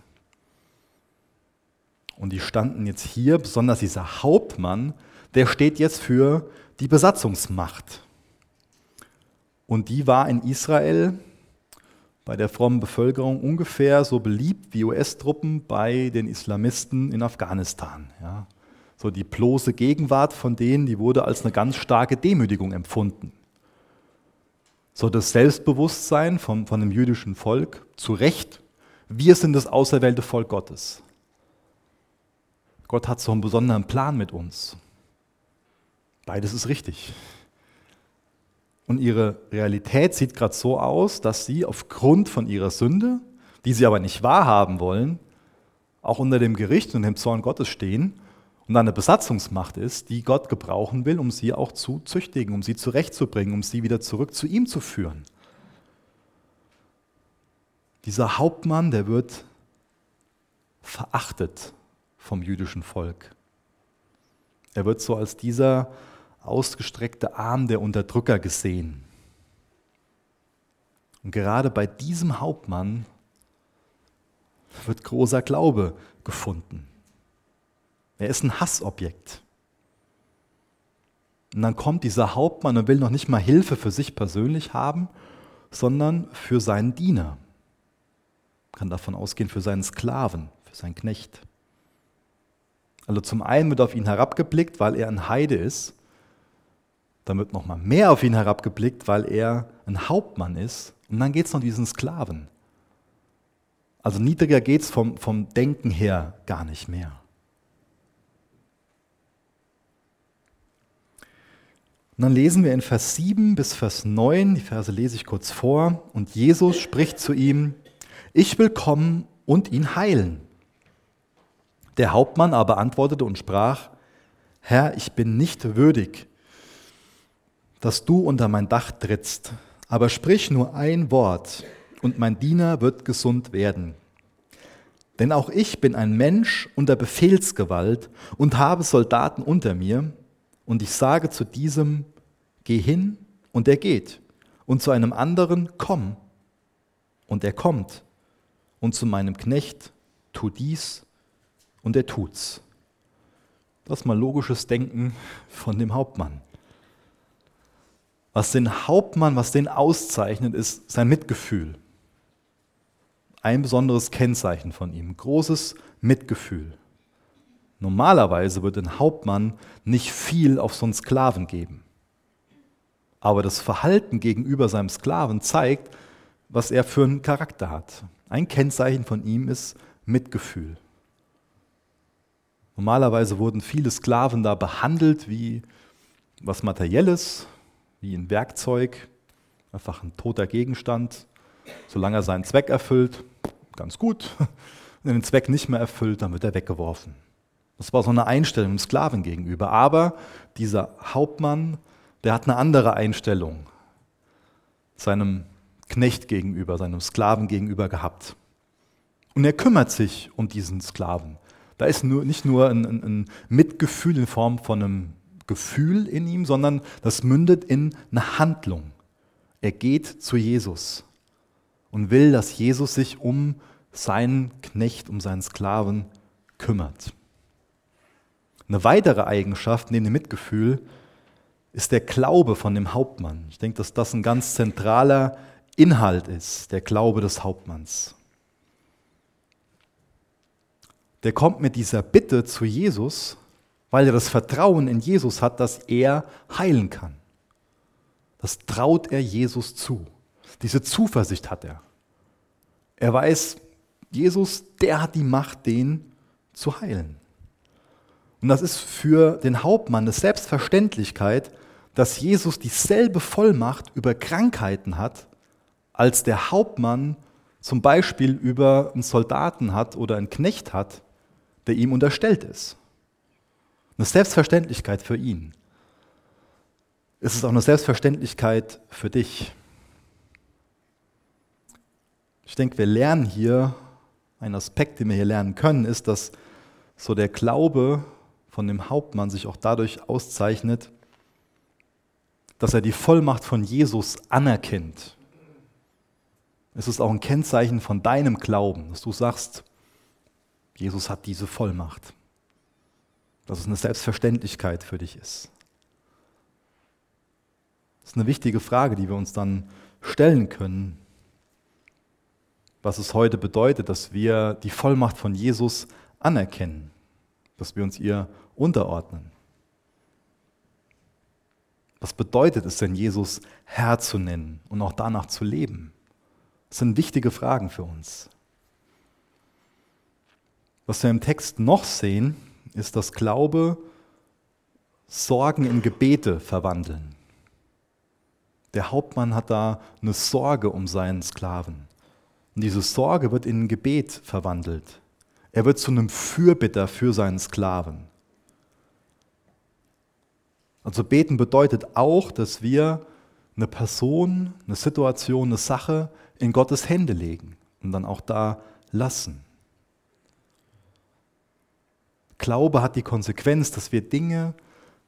Und die standen jetzt hier, besonders dieser Hauptmann, der steht jetzt für die Besatzungsmacht. Und die war in Israel bei der frommen Bevölkerung ungefähr so beliebt wie US-Truppen bei den Islamisten in Afghanistan. Ja. So die bloße Gegenwart von denen, die wurde als eine ganz starke Demütigung empfunden. So das Selbstbewusstsein von, von dem jüdischen Volk, zu Recht, wir sind das auserwählte Volk Gottes. Gott hat so einen besonderen Plan mit uns. Beides ist richtig. Und ihre Realität sieht gerade so aus, dass sie aufgrund von ihrer Sünde, die sie aber nicht wahrhaben wollen, auch unter dem Gericht und dem Zorn Gottes stehen und eine Besatzungsmacht ist, die Gott gebrauchen will, um sie auch zu züchtigen, um sie zurechtzubringen, um sie wieder zurück zu ihm zu führen. Dieser Hauptmann, der wird verachtet vom jüdischen Volk. Er wird so als dieser ausgestreckte Arm der Unterdrücker gesehen. Und gerade bei diesem Hauptmann wird großer Glaube gefunden. Er ist ein Hassobjekt. Und dann kommt dieser Hauptmann und will noch nicht mal Hilfe für sich persönlich haben, sondern für seinen Diener. Kann davon ausgehen, für seinen Sklaven, für seinen Knecht. Also zum einen wird auf ihn herabgeblickt, weil er ein Heide ist dann wird noch mal mehr auf ihn herabgeblickt, weil er ein Hauptmann ist. Und dann geht es noch um diesen Sklaven. Also niedriger geht es vom, vom Denken her gar nicht mehr. Und dann lesen wir in Vers 7 bis Vers 9, die Verse lese ich kurz vor, und Jesus spricht zu ihm, ich will kommen und ihn heilen. Der Hauptmann aber antwortete und sprach, Herr, ich bin nicht würdig, dass du unter mein Dach trittst, aber sprich nur ein Wort, und mein Diener wird gesund werden. Denn auch ich bin ein Mensch unter Befehlsgewalt und habe Soldaten unter mir, und ich sage zu diesem, geh hin, und er geht, und zu einem anderen, komm, und er kommt, und zu meinem Knecht, tu dies, und er tut's. Das ist mal logisches Denken von dem Hauptmann. Was den Hauptmann, was den auszeichnet, ist sein Mitgefühl. Ein besonderes Kennzeichen von ihm, großes Mitgefühl. Normalerweise wird ein Hauptmann nicht viel auf so einen Sklaven geben. Aber das Verhalten gegenüber seinem Sklaven zeigt, was er für einen Charakter hat. Ein Kennzeichen von ihm ist Mitgefühl. Normalerweise wurden viele Sklaven da behandelt wie was Materielles, wie ein Werkzeug, einfach ein toter Gegenstand. Solange er seinen Zweck erfüllt, ganz gut. Wenn er den Zweck nicht mehr erfüllt, dann wird er weggeworfen. Das war so eine Einstellung dem Sklaven gegenüber. Aber dieser Hauptmann, der hat eine andere Einstellung seinem Knecht gegenüber, seinem Sklaven gegenüber gehabt. Und er kümmert sich um diesen Sklaven. Da ist nur, nicht nur ein, ein, ein Mitgefühl in Form von einem Gefühl in ihm, sondern das mündet in eine Handlung. Er geht zu Jesus und will, dass Jesus sich um seinen Knecht, um seinen Sklaven kümmert. Eine weitere Eigenschaft neben dem Mitgefühl ist der Glaube von dem Hauptmann. Ich denke, dass das ein ganz zentraler Inhalt ist, der Glaube des Hauptmanns. Der kommt mit dieser Bitte zu Jesus, weil er das Vertrauen in Jesus hat, dass er heilen kann. Das traut er Jesus zu. Diese Zuversicht hat er. Er weiß, Jesus, der hat die Macht, den zu heilen. Und das ist für den Hauptmann eine Selbstverständlichkeit, dass Jesus dieselbe Vollmacht über Krankheiten hat, als der Hauptmann zum Beispiel über einen Soldaten hat oder einen Knecht hat, der ihm unterstellt ist. Eine Selbstverständlichkeit für ihn. Es ist auch eine Selbstverständlichkeit für dich. Ich denke, wir lernen hier, ein Aspekt, den wir hier lernen können, ist, dass so der Glaube von dem Hauptmann sich auch dadurch auszeichnet, dass er die Vollmacht von Jesus anerkennt. Es ist auch ein Kennzeichen von deinem Glauben, dass du sagst, Jesus hat diese Vollmacht. Dass es eine Selbstverständlichkeit für dich ist. Das ist eine wichtige Frage, die wir uns dann stellen können. Was es heute bedeutet, dass wir die Vollmacht von Jesus anerkennen, dass wir uns ihr unterordnen. Was bedeutet es denn, Jesus Herr zu nennen und auch danach zu leben? Das sind wichtige Fragen für uns. Was wir im Text noch sehen, ist, dass Glaube Sorgen in Gebete verwandeln. Der Hauptmann hat da eine Sorge um seinen Sklaven. Und diese Sorge wird in ein Gebet verwandelt. Er wird zu einem Fürbitter für seinen Sklaven. Also beten bedeutet auch, dass wir eine Person, eine Situation, eine Sache in Gottes Hände legen und dann auch da lassen. Glaube hat die Konsequenz, dass wir Dinge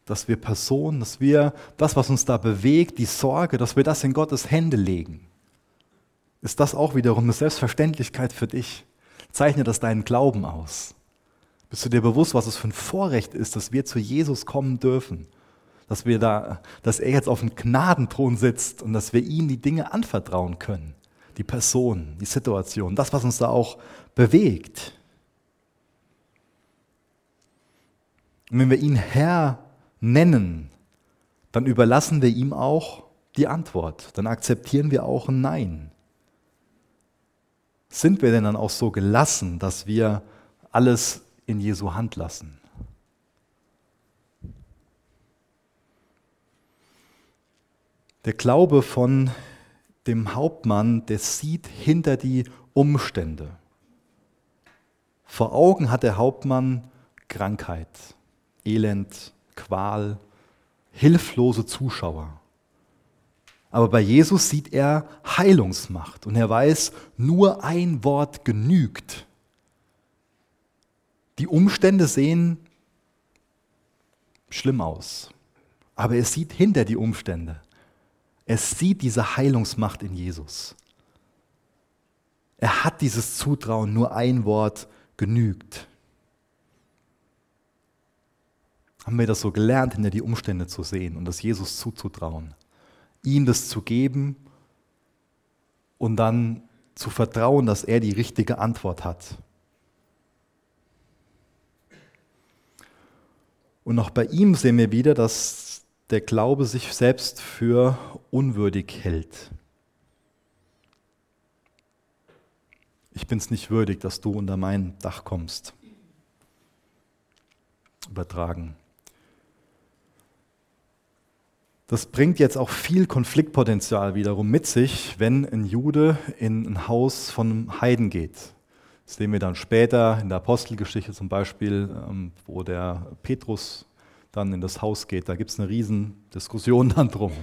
dass wir Personen, dass wir das, was uns da bewegt, die Sorge, dass wir das in Gottes Hände legen. Ist das auch wiederum eine Selbstverständlichkeit für dich? Zeichne das deinen Glauben aus. Bist du dir bewusst, was es für ein Vorrecht ist, dass wir zu Jesus kommen dürfen? Dass wir da, dass er jetzt auf dem Gnadenthron sitzt und dass wir ihm die Dinge anvertrauen können. Die Person, die Situation, das, was uns da auch bewegt. Und wenn wir ihn Herr nennen, dann überlassen wir ihm auch die Antwort. Dann akzeptieren wir auch ein Nein. Sind wir denn dann auch so gelassen, dass wir alles in Jesu Hand lassen? Der Glaube von dem Hauptmann, der sieht hinter die Umstände. Vor Augen hat der Hauptmann Krankheit, Elend, Qual, hilflose Zuschauer. Aber bei Jesus sieht er Heilungsmacht und er weiß, nur ein Wort genügt. Die Umstände sehen schlimm aus, aber er sieht hinter die Umstände. Er sieht diese Heilungsmacht in Jesus. Er hat dieses Zutrauen, nur ein Wort genügt. Haben wir das so gelernt, hinter die Umstände zu sehen und das Jesus zuzutrauen. Ihm das zu geben und dann zu vertrauen, dass er die richtige Antwort hat. Und auch bei ihm sehen wir wieder, dass der Glaube sich selbst für unwürdig hält. Ich bin es nicht würdig, dass du unter mein Dach kommst. Übertragen. Das bringt jetzt auch viel Konfliktpotenzial wiederum mit sich, wenn ein Jude in ein Haus von einem Heiden geht. Das sehen wir dann später in der Apostelgeschichte zum Beispiel, ähm, wo der Petrus dann in das Haus geht. Da gibt es eine riesen Diskussion dann drum.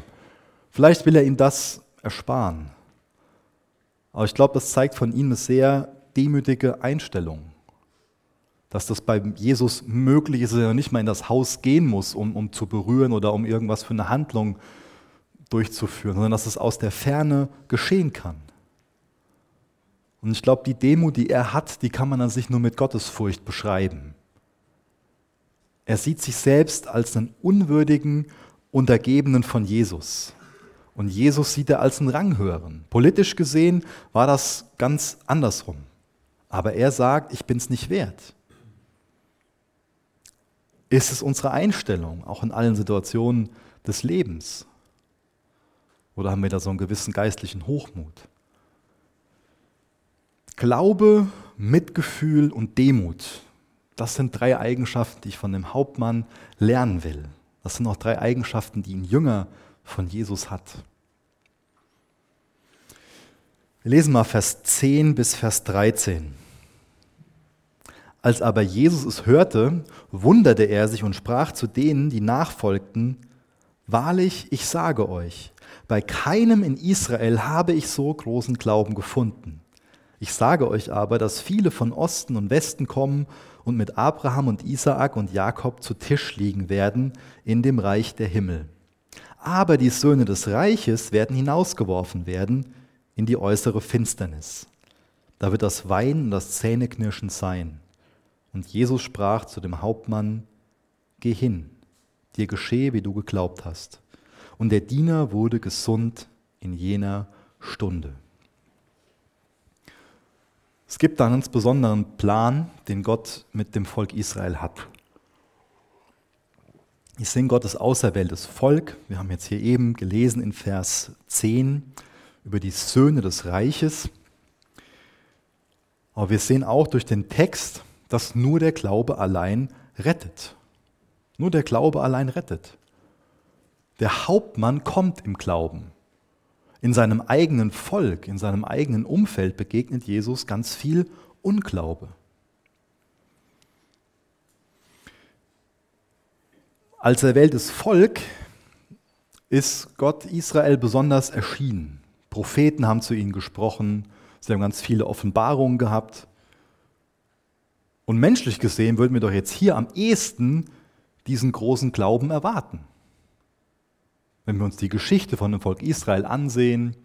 Vielleicht will er ihm das ersparen. Aber ich glaube, das zeigt von ihm eine sehr demütige Einstellung. Dass das bei Jesus möglich ist, dass er nicht mal in das Haus gehen muss, um, um zu berühren oder um irgendwas für eine Handlung durchzuführen, sondern dass es aus der Ferne geschehen kann. Und ich glaube, die Demut, die er hat, die kann man an sich nur mit Gottesfurcht beschreiben. Er sieht sich selbst als einen unwürdigen Untergebenen von Jesus. Und Jesus sieht er als einen Ranghöheren. Politisch gesehen war das ganz andersrum. Aber er sagt, ich bin es nicht wert. Ist es unsere Einstellung, auch in allen Situationen des Lebens? Oder haben wir da so einen gewissen geistlichen Hochmut? Glaube, Mitgefühl und Demut, das sind drei Eigenschaften, die ich von dem Hauptmann lernen will. Das sind auch drei Eigenschaften, die ein Jünger von Jesus hat. Wir lesen mal Vers 10 bis Vers 13. Als aber Jesus es hörte, wunderte er sich und sprach zu denen, die nachfolgten, Wahrlich, ich sage euch, bei keinem in Israel habe ich so großen Glauben gefunden. Ich sage euch aber, dass viele von Osten und Westen kommen und mit Abraham und Isaak und Jakob zu Tisch liegen werden in dem Reich der Himmel. Aber die Söhne des Reiches werden hinausgeworfen werden in die äußere Finsternis. Da wird das Weinen und das Zähneknirschen sein. Und Jesus sprach zu dem Hauptmann, Geh hin, dir geschehe, wie du geglaubt hast. Und der Diener wurde gesund in jener Stunde. Es gibt einen ganz besonderen Plan, den Gott mit dem Volk Israel hat. Ich sehe Gottes auserwähltes Volk. Wir haben jetzt hier eben gelesen in Vers 10 über die Söhne des Reiches. Aber wir sehen auch durch den Text, dass nur der Glaube allein rettet. Nur der Glaube allein rettet. Der Hauptmann kommt im Glauben. In seinem eigenen Volk, in seinem eigenen Umfeld begegnet Jesus ganz viel Unglaube. Als erwähltes Volk ist Gott Israel besonders erschienen. Propheten haben zu ihnen gesprochen, sie haben ganz viele Offenbarungen gehabt. Und menschlich gesehen würden wir doch jetzt hier am ehesten diesen großen Glauben erwarten. Wenn wir uns die Geschichte von dem Volk Israel ansehen,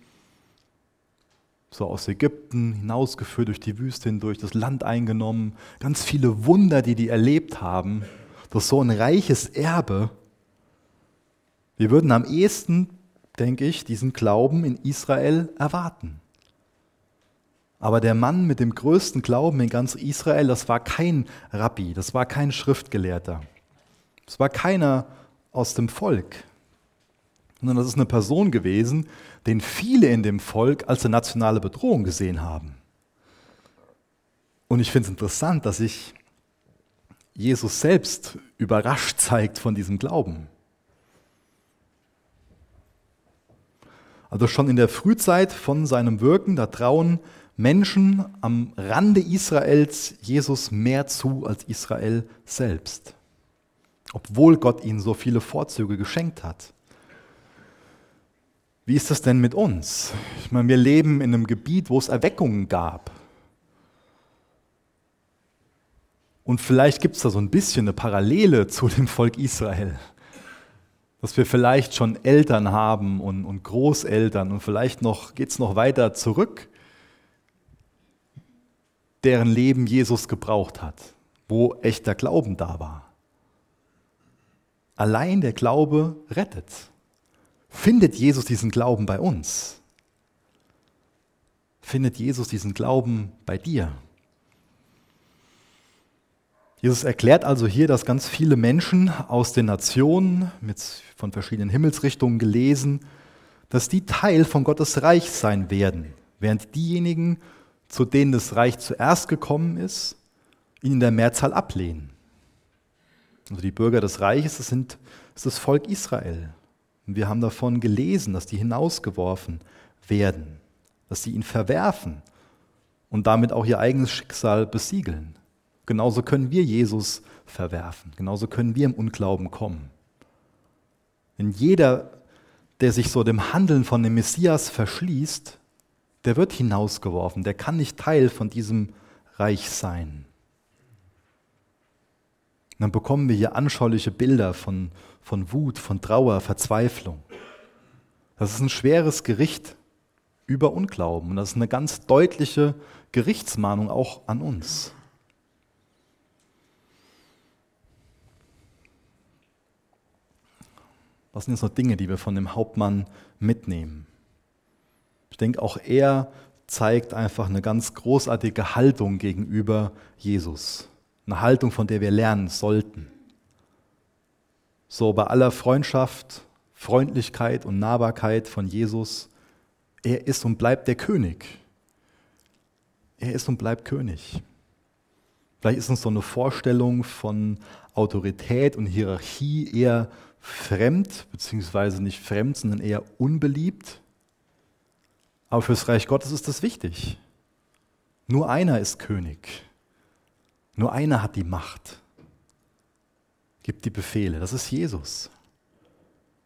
so aus Ägypten hinausgeführt durch die Wüste hindurch, das Land eingenommen, ganz viele Wunder, die die erlebt haben, durch so ein reiches Erbe. Wir würden am ehesten, denke ich, diesen Glauben in Israel erwarten. Aber der Mann mit dem größten Glauben in ganz Israel, das war kein Rabbi, das war kein Schriftgelehrter. Das war keiner aus dem Volk, sondern das ist eine Person gewesen, den viele in dem Volk als eine nationale Bedrohung gesehen haben. Und ich finde es interessant, dass sich Jesus selbst überrascht zeigt von diesem Glauben. Also schon in der Frühzeit von seinem Wirken, da trauen Menschen am Rande Israels Jesus mehr zu als Israel selbst, obwohl Gott ihnen so viele Vorzüge geschenkt hat. Wie ist das denn mit uns? Ich meine, wir leben in einem Gebiet, wo es Erweckungen gab. Und vielleicht gibt es da so ein bisschen eine Parallele zu dem Volk Israel. Dass wir vielleicht schon Eltern haben und, und Großeltern und vielleicht noch geht es noch weiter zurück deren Leben Jesus gebraucht hat, wo echter Glauben da war. Allein der Glaube rettet. Findet Jesus diesen Glauben bei uns? Findet Jesus diesen Glauben bei dir? Jesus erklärt also hier, dass ganz viele Menschen aus den Nationen, mit, von verschiedenen Himmelsrichtungen gelesen, dass die Teil von Gottes Reich sein werden, während diejenigen, zu denen das Reich zuerst gekommen ist, ihn in der Mehrzahl ablehnen. Also die Bürger des Reiches, das sind das, ist das Volk Israel. Und wir haben davon gelesen, dass die hinausgeworfen werden, dass sie ihn verwerfen und damit auch ihr eigenes Schicksal besiegeln. Genauso können wir Jesus verwerfen. Genauso können wir im Unglauben kommen. Denn jeder, der sich so dem Handeln von dem Messias verschließt, der wird hinausgeworfen. Der kann nicht Teil von diesem Reich sein. Und dann bekommen wir hier anschauliche Bilder von, von Wut, von Trauer, Verzweiflung. Das ist ein schweres Gericht über Unglauben. Und das ist eine ganz deutliche Gerichtsmahnung auch an uns. Was sind jetzt noch Dinge, die wir von dem Hauptmann mitnehmen? Ich denke, auch er zeigt einfach eine ganz großartige Haltung gegenüber Jesus. Eine Haltung, von der wir lernen sollten. So bei aller Freundschaft, Freundlichkeit und Nahbarkeit von Jesus, er ist und bleibt der König. Er ist und bleibt König. Vielleicht ist uns so eine Vorstellung von Autorität und Hierarchie eher fremd, beziehungsweise nicht fremd, sondern eher unbeliebt. Aber fürs Reich Gottes ist das wichtig. Nur einer ist König. Nur einer hat die Macht. Gibt die Befehle. Das ist Jesus.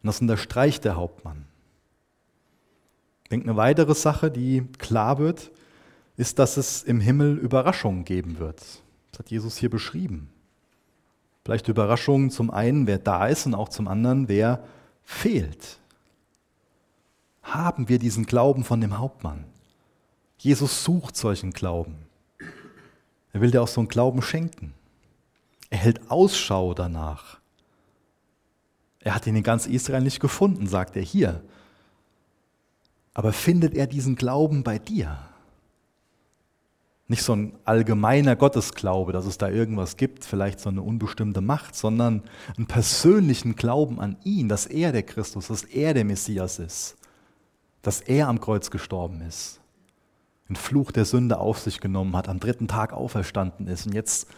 Und das unterstreicht der Hauptmann. Ich denke, eine weitere Sache, die klar wird, ist, dass es im Himmel Überraschungen geben wird. Das hat Jesus hier beschrieben. Vielleicht Überraschungen zum einen, wer da ist und auch zum anderen, wer fehlt. Haben wir diesen Glauben von dem Hauptmann? Jesus sucht solchen Glauben. Er will dir auch so einen Glauben schenken. Er hält Ausschau danach. Er hat ihn in ganz Israel nicht gefunden, sagt er hier. Aber findet er diesen Glauben bei dir? Nicht so ein allgemeiner Gottesglaube, dass es da irgendwas gibt, vielleicht so eine unbestimmte Macht, sondern einen persönlichen Glauben an ihn, dass er der Christus, dass er der Messias ist, dass er am Kreuz gestorben ist, den Fluch der Sünde auf sich genommen hat, am dritten Tag auferstanden ist und jetzt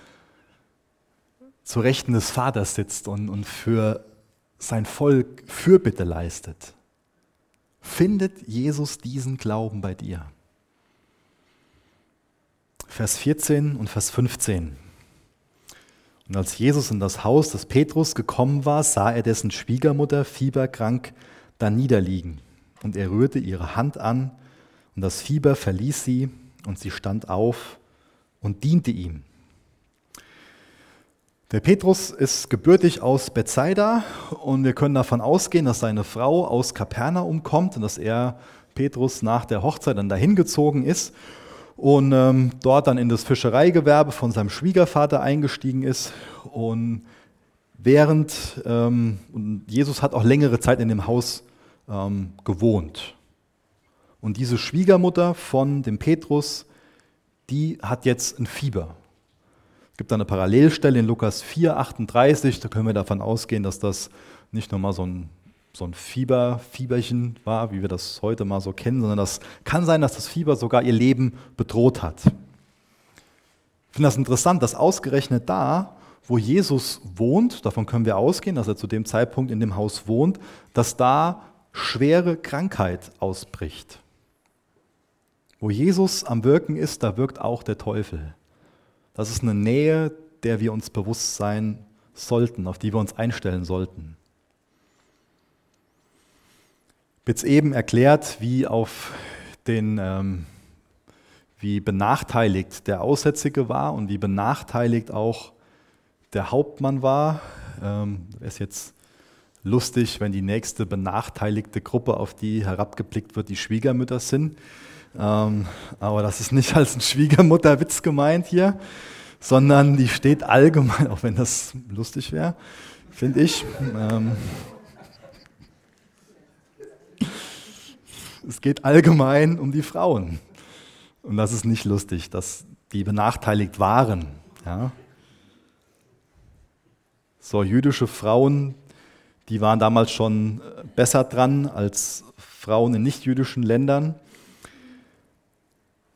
zu Rechten des Vaters sitzt und, und für sein Volk Fürbitte leistet. Findet Jesus diesen Glauben bei dir? Vers 14 und Vers 15. Und als Jesus in das Haus des Petrus gekommen war, sah er dessen Schwiegermutter fieberkrank da niederliegen. Und er rührte ihre Hand an, und das Fieber verließ sie, und sie stand auf und diente ihm. Der Petrus ist gebürtig aus Bethsaida und wir können davon ausgehen, dass seine Frau aus Kapernaum kommt und dass er, Petrus, nach der Hochzeit dann dahin gezogen ist und ähm, dort dann in das Fischereigewerbe von seinem Schwiegervater eingestiegen ist. Und während ähm, und Jesus hat auch längere Zeit in dem Haus ähm, gewohnt. Und diese Schwiegermutter von dem Petrus, die hat jetzt ein Fieber. Es gibt da eine Parallelstelle in Lukas 4, 38, da können wir davon ausgehen, dass das nicht nur mal so ein so ein Fieber, Fieberchen war, wie wir das heute mal so kennen, sondern das kann sein, dass das Fieber sogar ihr Leben bedroht hat. Ich finde das interessant, dass ausgerechnet da, wo Jesus wohnt, davon können wir ausgehen, dass er zu dem Zeitpunkt in dem Haus wohnt, dass da schwere Krankheit ausbricht. Wo Jesus am Wirken ist, da wirkt auch der Teufel. Das ist eine Nähe, der wir uns bewusst sein sollten, auf die wir uns einstellen sollten jetzt eben erklärt, wie auf den, ähm, wie benachteiligt der Aussätzige war und wie benachteiligt auch der Hauptmann war. Ähm, ist jetzt lustig, wenn die nächste benachteiligte Gruppe, auf die herabgeblickt wird, die Schwiegermütter sind. Ähm, aber das ist nicht als ein Schwiegermutterwitz gemeint hier, sondern die steht allgemein, auch wenn das lustig wäre, finde ich. Ähm, es geht allgemein um die Frauen. Und das ist nicht lustig, dass die benachteiligt waren. Ja? So, jüdische Frauen, die waren damals schon besser dran als Frauen in nichtjüdischen Ländern.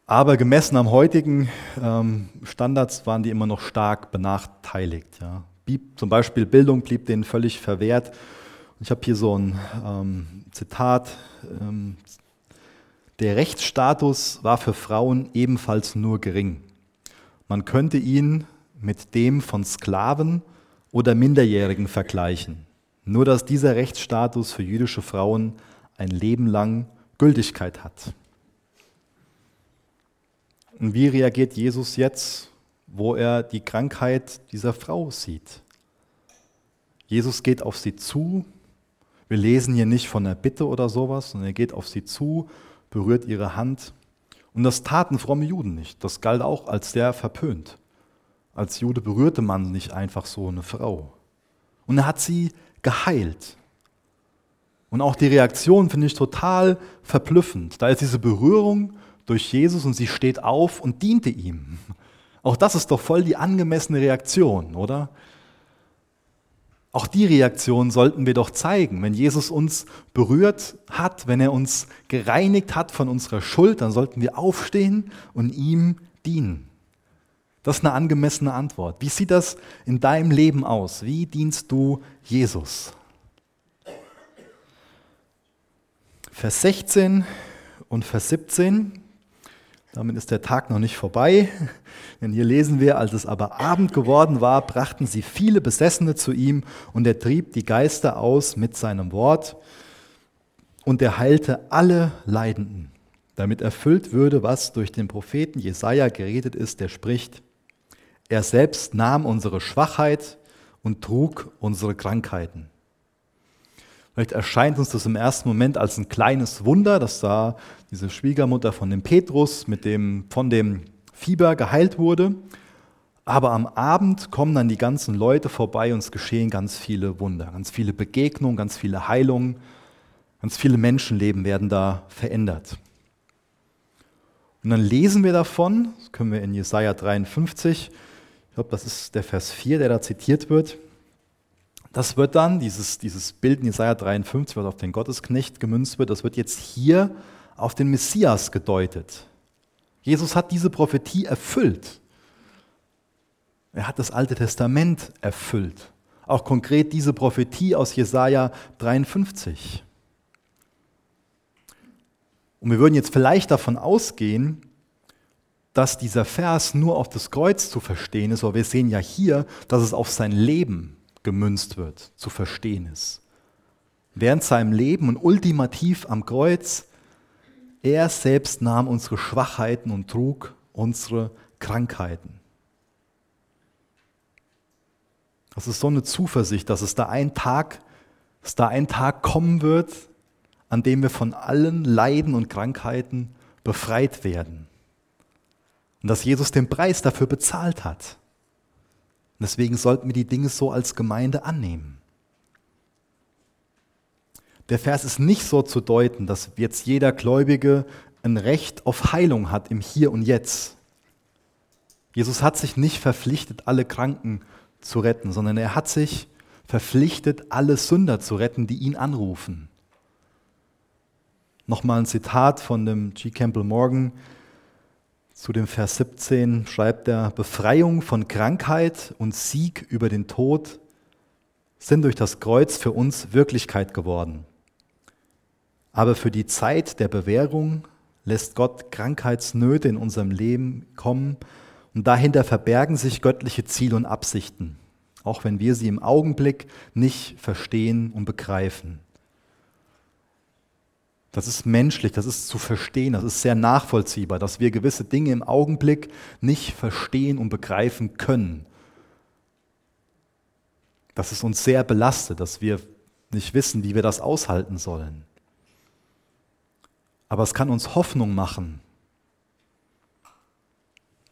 Aber gemessen am heutigen ähm, Standards waren die immer noch stark benachteiligt. Ja. Zum Beispiel Bildung blieb denen völlig verwehrt. Ich habe hier so ein ähm, Zitat. Ähm, der Rechtsstatus war für Frauen ebenfalls nur gering. Man könnte ihn mit dem von Sklaven oder Minderjährigen vergleichen. Nur dass dieser Rechtsstatus für jüdische Frauen ein Leben lang Gültigkeit hat. Und wie reagiert Jesus jetzt, wo er die Krankheit dieser Frau sieht? Jesus geht auf sie zu. Wir lesen hier nicht von einer Bitte oder sowas, sondern er geht auf sie zu, berührt ihre Hand. Und das taten fromme Juden nicht. Das galt auch als sehr verpönt. Als Jude berührte man nicht einfach so eine Frau. Und er hat sie geheilt. Und auch die Reaktion finde ich total verblüffend. Da ist diese Berührung durch Jesus und sie steht auf und diente ihm. Auch das ist doch voll die angemessene Reaktion, oder? Auch die Reaktion sollten wir doch zeigen. Wenn Jesus uns berührt hat, wenn er uns gereinigt hat von unserer Schuld, dann sollten wir aufstehen und ihm dienen. Das ist eine angemessene Antwort. Wie sieht das in deinem Leben aus? Wie dienst du Jesus? Vers 16 und Vers 17 damit ist der Tag noch nicht vorbei, denn hier lesen wir, als es aber Abend geworden war, brachten sie viele Besessene zu ihm und er trieb die Geister aus mit seinem Wort und er heilte alle Leidenden, damit erfüllt würde, was durch den Propheten Jesaja geredet ist, der spricht: Er selbst nahm unsere Schwachheit und trug unsere Krankheiten. Vielleicht erscheint uns das im ersten Moment als ein kleines Wunder, dass da diese Schwiegermutter von dem Petrus mit dem, von dem Fieber geheilt wurde. Aber am Abend kommen dann die ganzen Leute vorbei und es geschehen ganz viele Wunder, ganz viele Begegnungen, ganz viele Heilungen, ganz viele Menschenleben werden da verändert. Und dann lesen wir davon, das können wir in Jesaja 53, ich glaube, das ist der Vers 4, der da zitiert wird. Das wird dann, dieses, dieses Bild in Jesaja 53, was auf den Gottesknecht gemünzt wird, das wird jetzt hier auf den Messias gedeutet. Jesus hat diese Prophetie erfüllt. Er hat das Alte Testament erfüllt. Auch konkret diese Prophetie aus Jesaja 53. Und wir würden jetzt vielleicht davon ausgehen, dass dieser Vers nur auf das Kreuz zu verstehen ist, aber wir sehen ja hier, dass es auf sein Leben gemünzt wird, zu verstehen ist. Während seinem Leben und ultimativ am Kreuz, er selbst nahm unsere Schwachheiten und trug unsere Krankheiten. Das ist so eine Zuversicht, dass es da ein Tag, dass da ein Tag kommen wird, an dem wir von allen Leiden und Krankheiten befreit werden. Und dass Jesus den Preis dafür bezahlt hat. Und deswegen sollten wir die Dinge so als Gemeinde annehmen. Der Vers ist nicht so zu deuten, dass jetzt jeder Gläubige ein Recht auf Heilung hat im Hier und Jetzt. Jesus hat sich nicht verpflichtet, alle Kranken zu retten, sondern er hat sich verpflichtet, alle Sünder zu retten, die ihn anrufen. Nochmal ein Zitat von dem G. Campbell Morgan. Zu dem Vers 17 schreibt er, Befreiung von Krankheit und Sieg über den Tod sind durch das Kreuz für uns Wirklichkeit geworden. Aber für die Zeit der Bewährung lässt Gott Krankheitsnöte in unserem Leben kommen und dahinter verbergen sich göttliche Ziele und Absichten, auch wenn wir sie im Augenblick nicht verstehen und begreifen. Das ist menschlich, das ist zu verstehen, das ist sehr nachvollziehbar, dass wir gewisse Dinge im Augenblick nicht verstehen und begreifen können. Dass es uns sehr belastet, dass wir nicht wissen, wie wir das aushalten sollen. Aber es kann uns Hoffnung machen,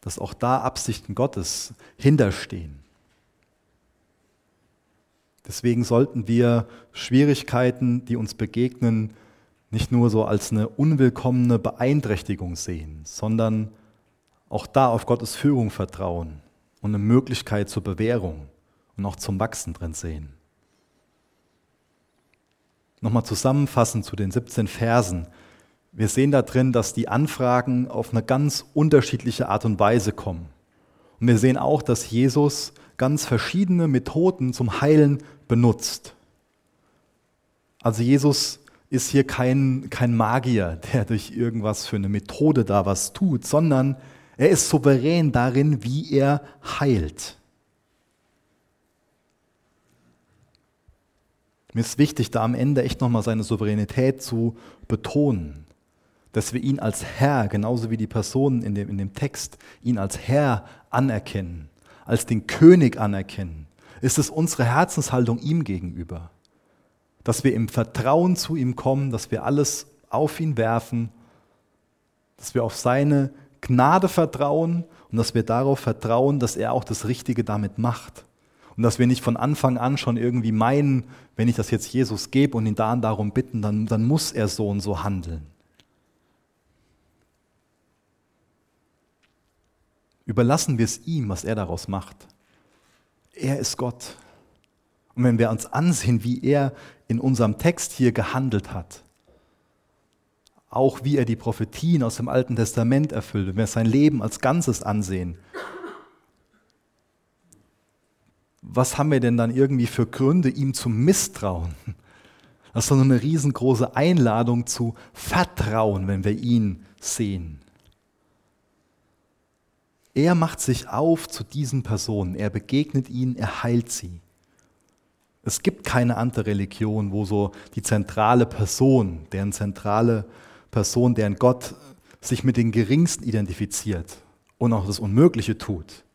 dass auch da Absichten Gottes hinterstehen. Deswegen sollten wir Schwierigkeiten, die uns begegnen, nicht nur so als eine unwillkommene Beeinträchtigung sehen, sondern auch da auf Gottes Führung vertrauen und eine Möglichkeit zur Bewährung und auch zum Wachsen drin sehen. Nochmal zusammenfassend zu den 17 Versen. Wir sehen da drin, dass die Anfragen auf eine ganz unterschiedliche Art und Weise kommen. Und wir sehen auch, dass Jesus ganz verschiedene Methoden zum Heilen benutzt. Also Jesus ist hier kein, kein Magier, der durch irgendwas für eine Methode da was tut, sondern er ist souverän darin, wie er heilt. Mir ist wichtig, da am Ende echt nochmal seine Souveränität zu betonen, dass wir ihn als Herr, genauso wie die Personen in dem, in dem Text, ihn als Herr anerkennen, als den König anerkennen. Ist es unsere Herzenshaltung ihm gegenüber, dass wir im Vertrauen zu ihm kommen, dass wir alles auf ihn werfen, dass wir auf seine Gnade vertrauen und dass wir darauf vertrauen, dass er auch das Richtige damit macht. Und dass wir nicht von Anfang an schon irgendwie meinen, wenn ich das jetzt Jesus gebe und ihn da und darum bitten, dann, dann muss er so und so handeln. Überlassen wir es ihm, was er daraus macht. Er ist Gott. Und wenn wir uns ansehen, wie er in unserem Text hier gehandelt hat, auch wie er die Prophetien aus dem Alten Testament erfüllt, wenn wir sein Leben als Ganzes ansehen, was haben wir denn dann irgendwie für Gründe, ihm zu misstrauen? Das ist doch eine riesengroße Einladung zu Vertrauen, wenn wir ihn sehen. Er macht sich auf zu diesen Personen, er begegnet ihnen, er heilt sie. Es gibt keine andere Religion, wo so die zentrale Person, deren zentrale Person, deren Gott sich mit den Geringsten identifiziert und auch das Unmögliche tut.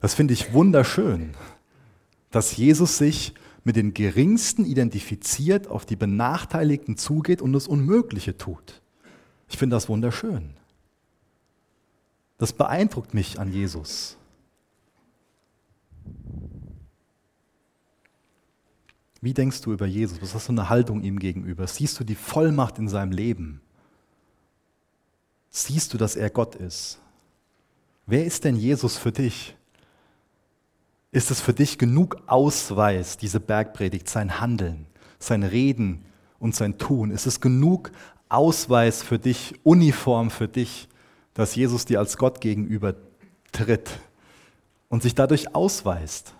Das finde ich wunderschön dass Jesus sich mit den Geringsten identifiziert, auf die Benachteiligten zugeht und das Unmögliche tut. Ich finde das wunderschön. Das beeindruckt mich an Jesus. Wie denkst du über Jesus? Was hast du eine Haltung ihm gegenüber? Siehst du die Vollmacht in seinem Leben? Siehst du, dass er Gott ist? Wer ist denn Jesus für dich? Ist es für dich genug Ausweis, diese Bergpredigt, sein Handeln, sein Reden und sein Tun? Ist es genug Ausweis für dich, Uniform für dich, dass Jesus dir als Gott gegenüber tritt und sich dadurch ausweist?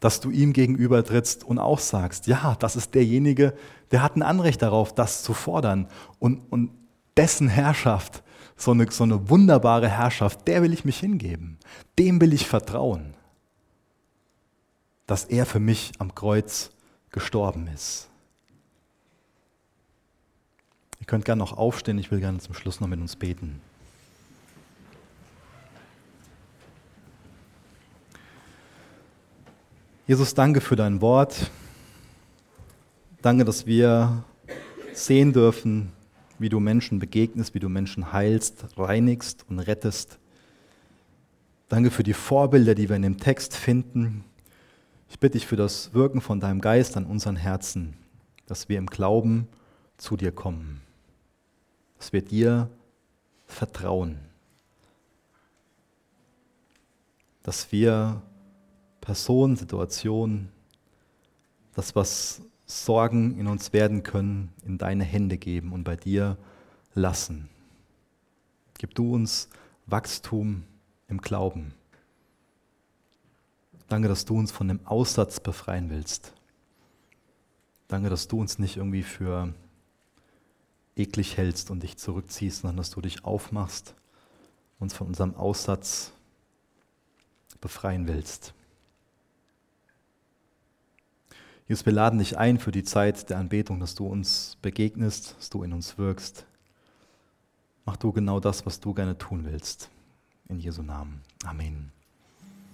Dass du ihm gegenüber trittst und auch sagst, ja, das ist derjenige, der hat ein Anrecht darauf, das zu fordern und, und dessen Herrschaft so eine, so eine wunderbare Herrschaft, der will ich mich hingeben. Dem will ich vertrauen, dass er für mich am Kreuz gestorben ist. Ihr könnt gerne noch aufstehen, ich will gerne zum Schluss noch mit uns beten. Jesus, danke für dein Wort. Danke, dass wir sehen dürfen, wie du Menschen begegnest, wie du Menschen heilst, reinigst und rettest. Danke für die Vorbilder, die wir in dem Text finden. Ich bitte dich für das Wirken von deinem Geist an unseren Herzen, dass wir im Glauben zu dir kommen, dass wir dir vertrauen, dass wir Personen, Situationen, das, was Sorgen in uns werden können, in deine Hände geben und bei dir lassen. Gib du uns Wachstum im Glauben. Danke, dass du uns von dem Aussatz befreien willst. Danke, dass du uns nicht irgendwie für eklig hältst und dich zurückziehst, sondern dass du dich aufmachst, uns von unserem Aussatz befreien willst. Jesus, wir laden dich ein für die Zeit der Anbetung, dass du uns begegnest, dass du in uns wirkst. Mach du genau das, was du gerne tun willst. In Jesu Namen. Amen.